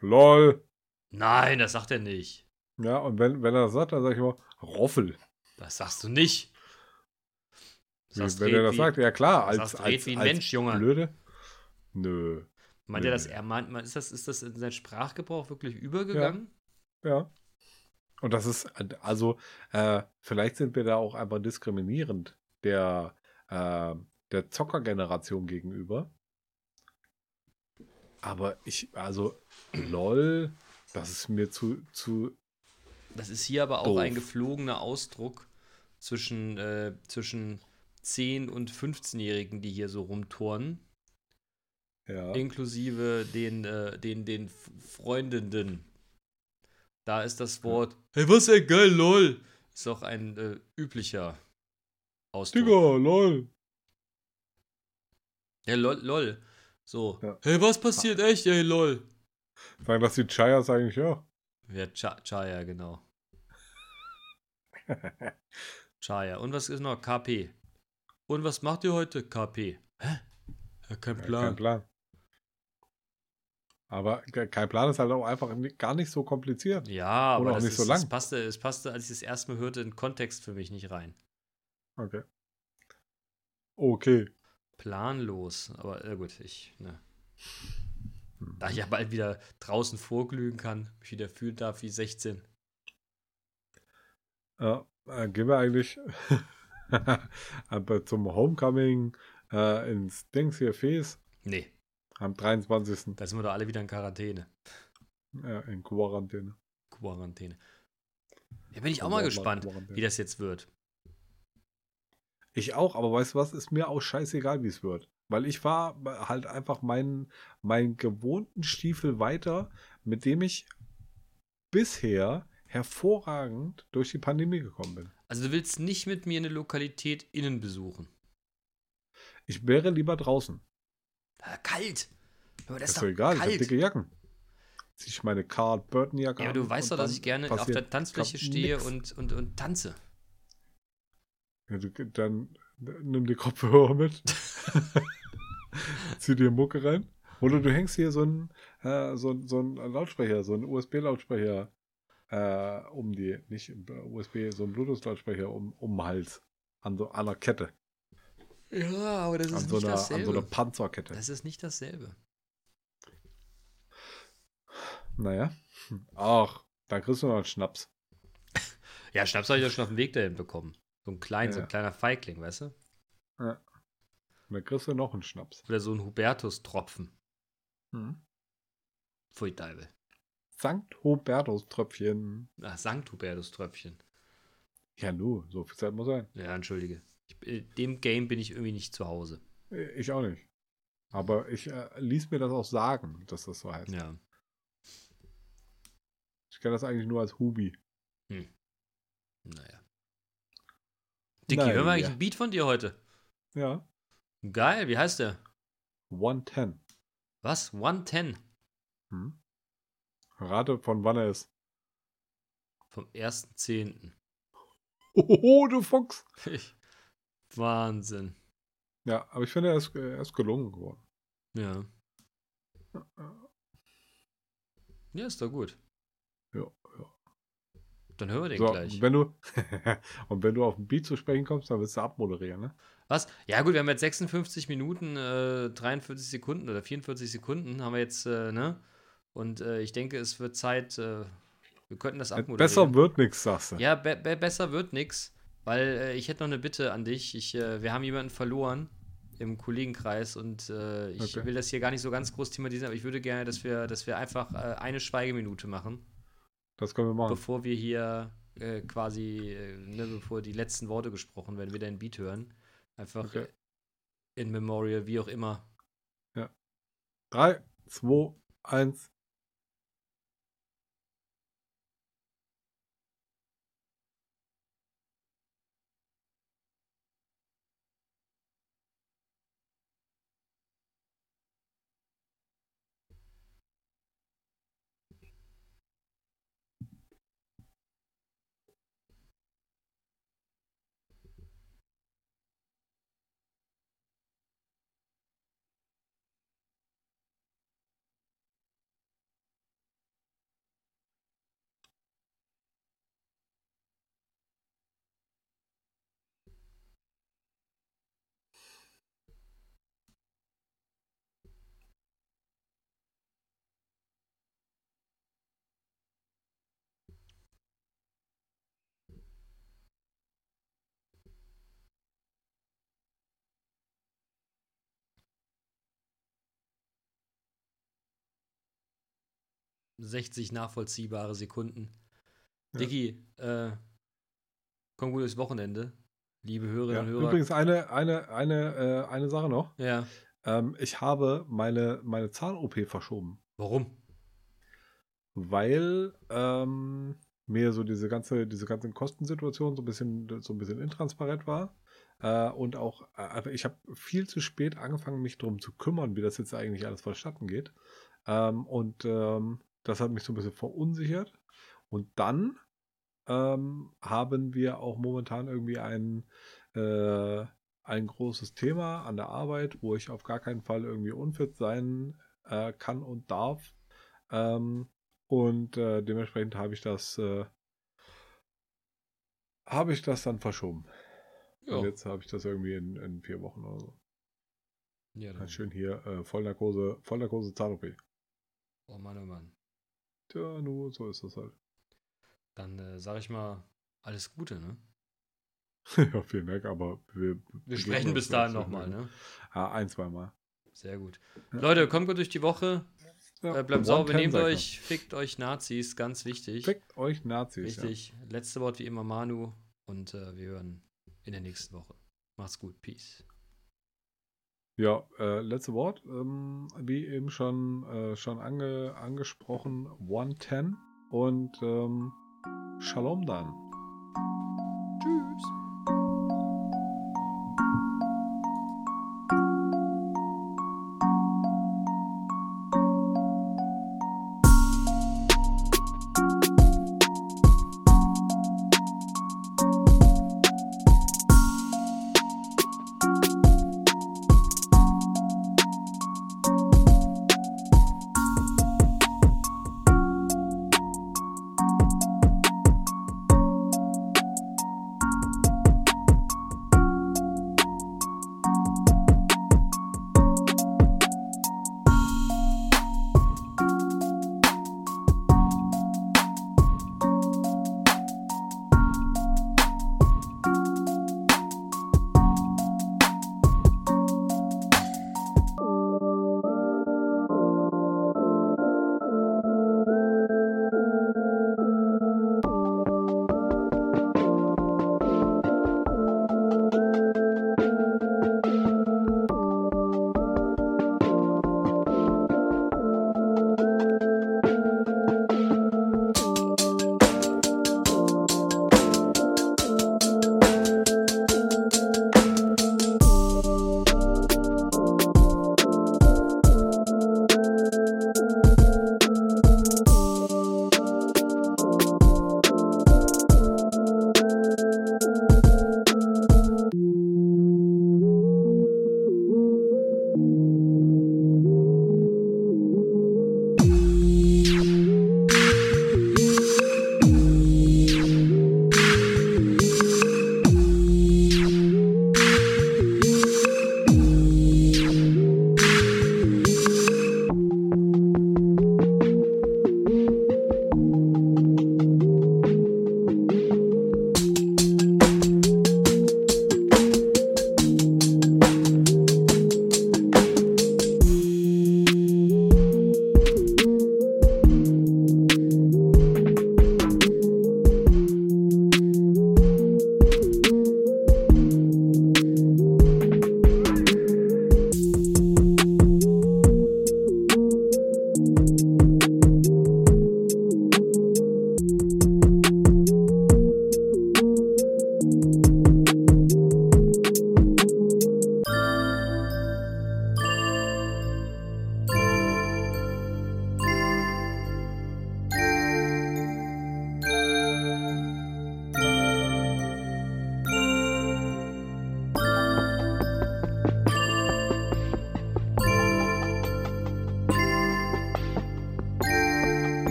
LOL. Nein, das sagt er nicht. Ja, und wenn, wenn er das sagt, dann sage ich immer Roffel. Das sagst du nicht. Du Wenn er das wie- sagt, ja klar, als, als, red wie ein als Mensch, Junge. Blöde. Nö. Meint er das, er meint, ist das, ist das in seinen Sprachgebrauch wirklich übergegangen? Ja. Und das ist, also, äh, vielleicht sind wir da auch einfach diskriminierend der, äh, der Zockergeneration gegenüber. Aber ich, also, lol, das ist mir zu, zu, Das ist hier aber auch Doof. ein geflogener Ausdruck zwischen, äh, zwischen 10- und 15-Jährigen, die hier so rumturnen, ja. inklusive den, äh, den, den F- Freundinnen. Da ist das Wort, hey, was ey, geil, lol, ist auch ein äh, üblicher Ausdruck. Digga, lol. Ja, lol, lol. So, Ja. hey, was passiert echt, ey, lol. Sagen das die Chayas eigentlich ja. Ja, Cha Chaya, genau. Chaya. Und was ist noch? KP. Und was macht ihr heute? KP. Hä? Ja, kein Ja, Plan. Kein Plan. Aber ke- kein Plan ist halt auch einfach gar nicht so kompliziert. Ja, aber Oder auch das nicht ist, so lang. Es, passte, es passte, als ich das erste Mal hörte, in Kontext für mich nicht rein. Okay. Okay. Planlos. Aber äh, gut, ich, ne. Hm. Da ich ja bald wieder draußen vorglühen kann, mich wieder fühlen darf wie 16. Ja, äh, gehen wir eigentlich aber zum Homecoming äh, ins Dings hier Fes Nee, am 23. da sind wir doch alle wieder in Quarantäne. Ja, in Quarantäne. Quarantäne. Ja, bin ich auch mal gespannt, Quarantäne. wie das jetzt wird. Ich auch, aber weißt du was, ist mir auch scheißegal, wie es wird. Weil ich war halt einfach meinen, meinen gewohnten Stiefel weiter, mit dem ich bisher hervorragend durch die Pandemie gekommen bin. Also du willst nicht mit mir eine Lokalität innen besuchen. Ich wäre lieber draußen. Ah, kalt. Aber das ist ist doch egal, ich habe kalt. dicke Jacken. Zieh ich meine Carl Burton Jacke Ja, aber du weißt doch, dass ich gerne auf der Tanzfläche stehe nix. und, und, und tanze. Ja, du, dann nimm die Kopfhörer mit. Zieh dir Mucke rein. Oder du hängst hier so einen äh, so, ein- so einen Lautsprecher, so einen USB-Lautsprecher äh, um die, nicht USB, so einen Bluetooth-Lautsprecher um, um den Hals. An so einer Kette. Ja, aber das An so, einer, an so einer Panzerkette. Das ist nicht dasselbe. Naja. Ach, da kriegst du noch einen Schnaps. Ja, Schnaps habe ich ja schon auf dem Weg dahin bekommen. So ein kleiner, so Ja. ein kleiner Feigling, weißt du? Und dann kriegst du noch einen Schnaps. Oder so ein Hubertus-Tropfen. Mhm. Pfui Deibel. Sankt Hubertus Tröpfchen. Ach, Sankt Hubertus-Tröpfchen. Ja, nu, so viel Zeit muss sein. Ja, entschuldige. Ich, in dem Game bin ich irgendwie nicht zu Hause. Ich auch nicht. Aber ich äh, ließ mir das auch sagen, dass das so heißt. Ja. Ich kenne das eigentlich nur als Hubi. Naja. Dicky, hören wir eigentlich ein Beat von dir heute? Ja. Geil, wie heißt der? 110. Was? 110 Hm? Rate, von wann er ist. vom 1.10. Oh, du Fuchs. Ich- Wahnsinn. Ja, aber ich finde, er ist, er ist gelungen geworden. Ja. Ja, ist doch gut. Ja, ja. Dann hören wir den So, gleich. wenn du und wenn du auf den Beat zu sprechen kommst, dann willst du abmoderieren, ne? Was? Ja, gut, wir haben jetzt 56 Minuten, äh, 43 Sekunden oder 44 Sekunden haben wir jetzt, äh, ne? Und äh, ich denke, es wird Zeit, äh, wir könnten das abmoderieren. Besser wird nichts, sagst du. Ja, be be besser wird nix, weil äh, ich hätte noch eine Bitte an dich. Ich, äh, wir haben jemanden verloren im Kollegenkreis und äh, ich Okay. will das hier gar nicht so ganz groß thematisieren, aber ich würde gerne, dass wir, dass wir einfach äh, eine Schweigeminute machen, Das können wir machen. bevor wir hier quasi, ne, bevor die letzten Worte gesprochen werden, wieder ein Beat hören. Einfach Okay. in Memorial, wie auch immer. Drei, zwei, eins. 60 nachvollziehbare Sekunden. Ja. Dicky, äh, komm gut durchs Wochenende. Liebe Hörerinnen Ja. und Hörer. Übrigens eine, eine, eine, äh, eine Sache noch. Ja. Ähm, ich habe meine, meine Zahn-OP verschoben, Warum? weil ähm, mir so diese ganze, diese ganze Kostensituation so ein bisschen, so ein bisschen intransparent war. Äh, und auch, äh, ich habe viel zu spät angefangen, mich darum zu kümmern, wie das jetzt eigentlich alles vonstatten geht. Ähm, und ähm, das hat mich so ein bisschen verunsichert. Und dann ähm, haben wir auch momentan irgendwie ein, äh, ein großes Thema an der Arbeit, wo ich auf gar keinen Fall irgendwie unfit sein äh, kann und darf. Ähm, und äh, dementsprechend habe ich das äh, habe ich das dann verschoben. Ja. Und jetzt habe ich das irgendwie in, in vier Wochen oder so. ja dann. Ganz schön hier äh, Vollnarkose, Vollnarkose Zahn-OP. Oh Mann, oh Mann. Ja, nur so ist das halt. Dann äh, sage ich mal alles Gute, ne? ja, vielen Dank, aber wir, Wir sprechen bis dahin nochmal, noch. ne? Ja, ein, zweimal. Sehr gut. Ja. Leute, kommt gut durch die Woche. Ja, Äh, bleibt sauber, 110 nehmt sagt man. euch, fickt euch Nazis, ganz wichtig. Fickt euch Nazis. Richtig. Letzte Wort wie immer Manu und äh, wir hören in der nächsten Woche. Macht's gut. Peace. Ja, äh, letzte Wort. Ähm, wie eben schon, äh, schon ange, angesprochen, 110 und ähm, Shalom dann.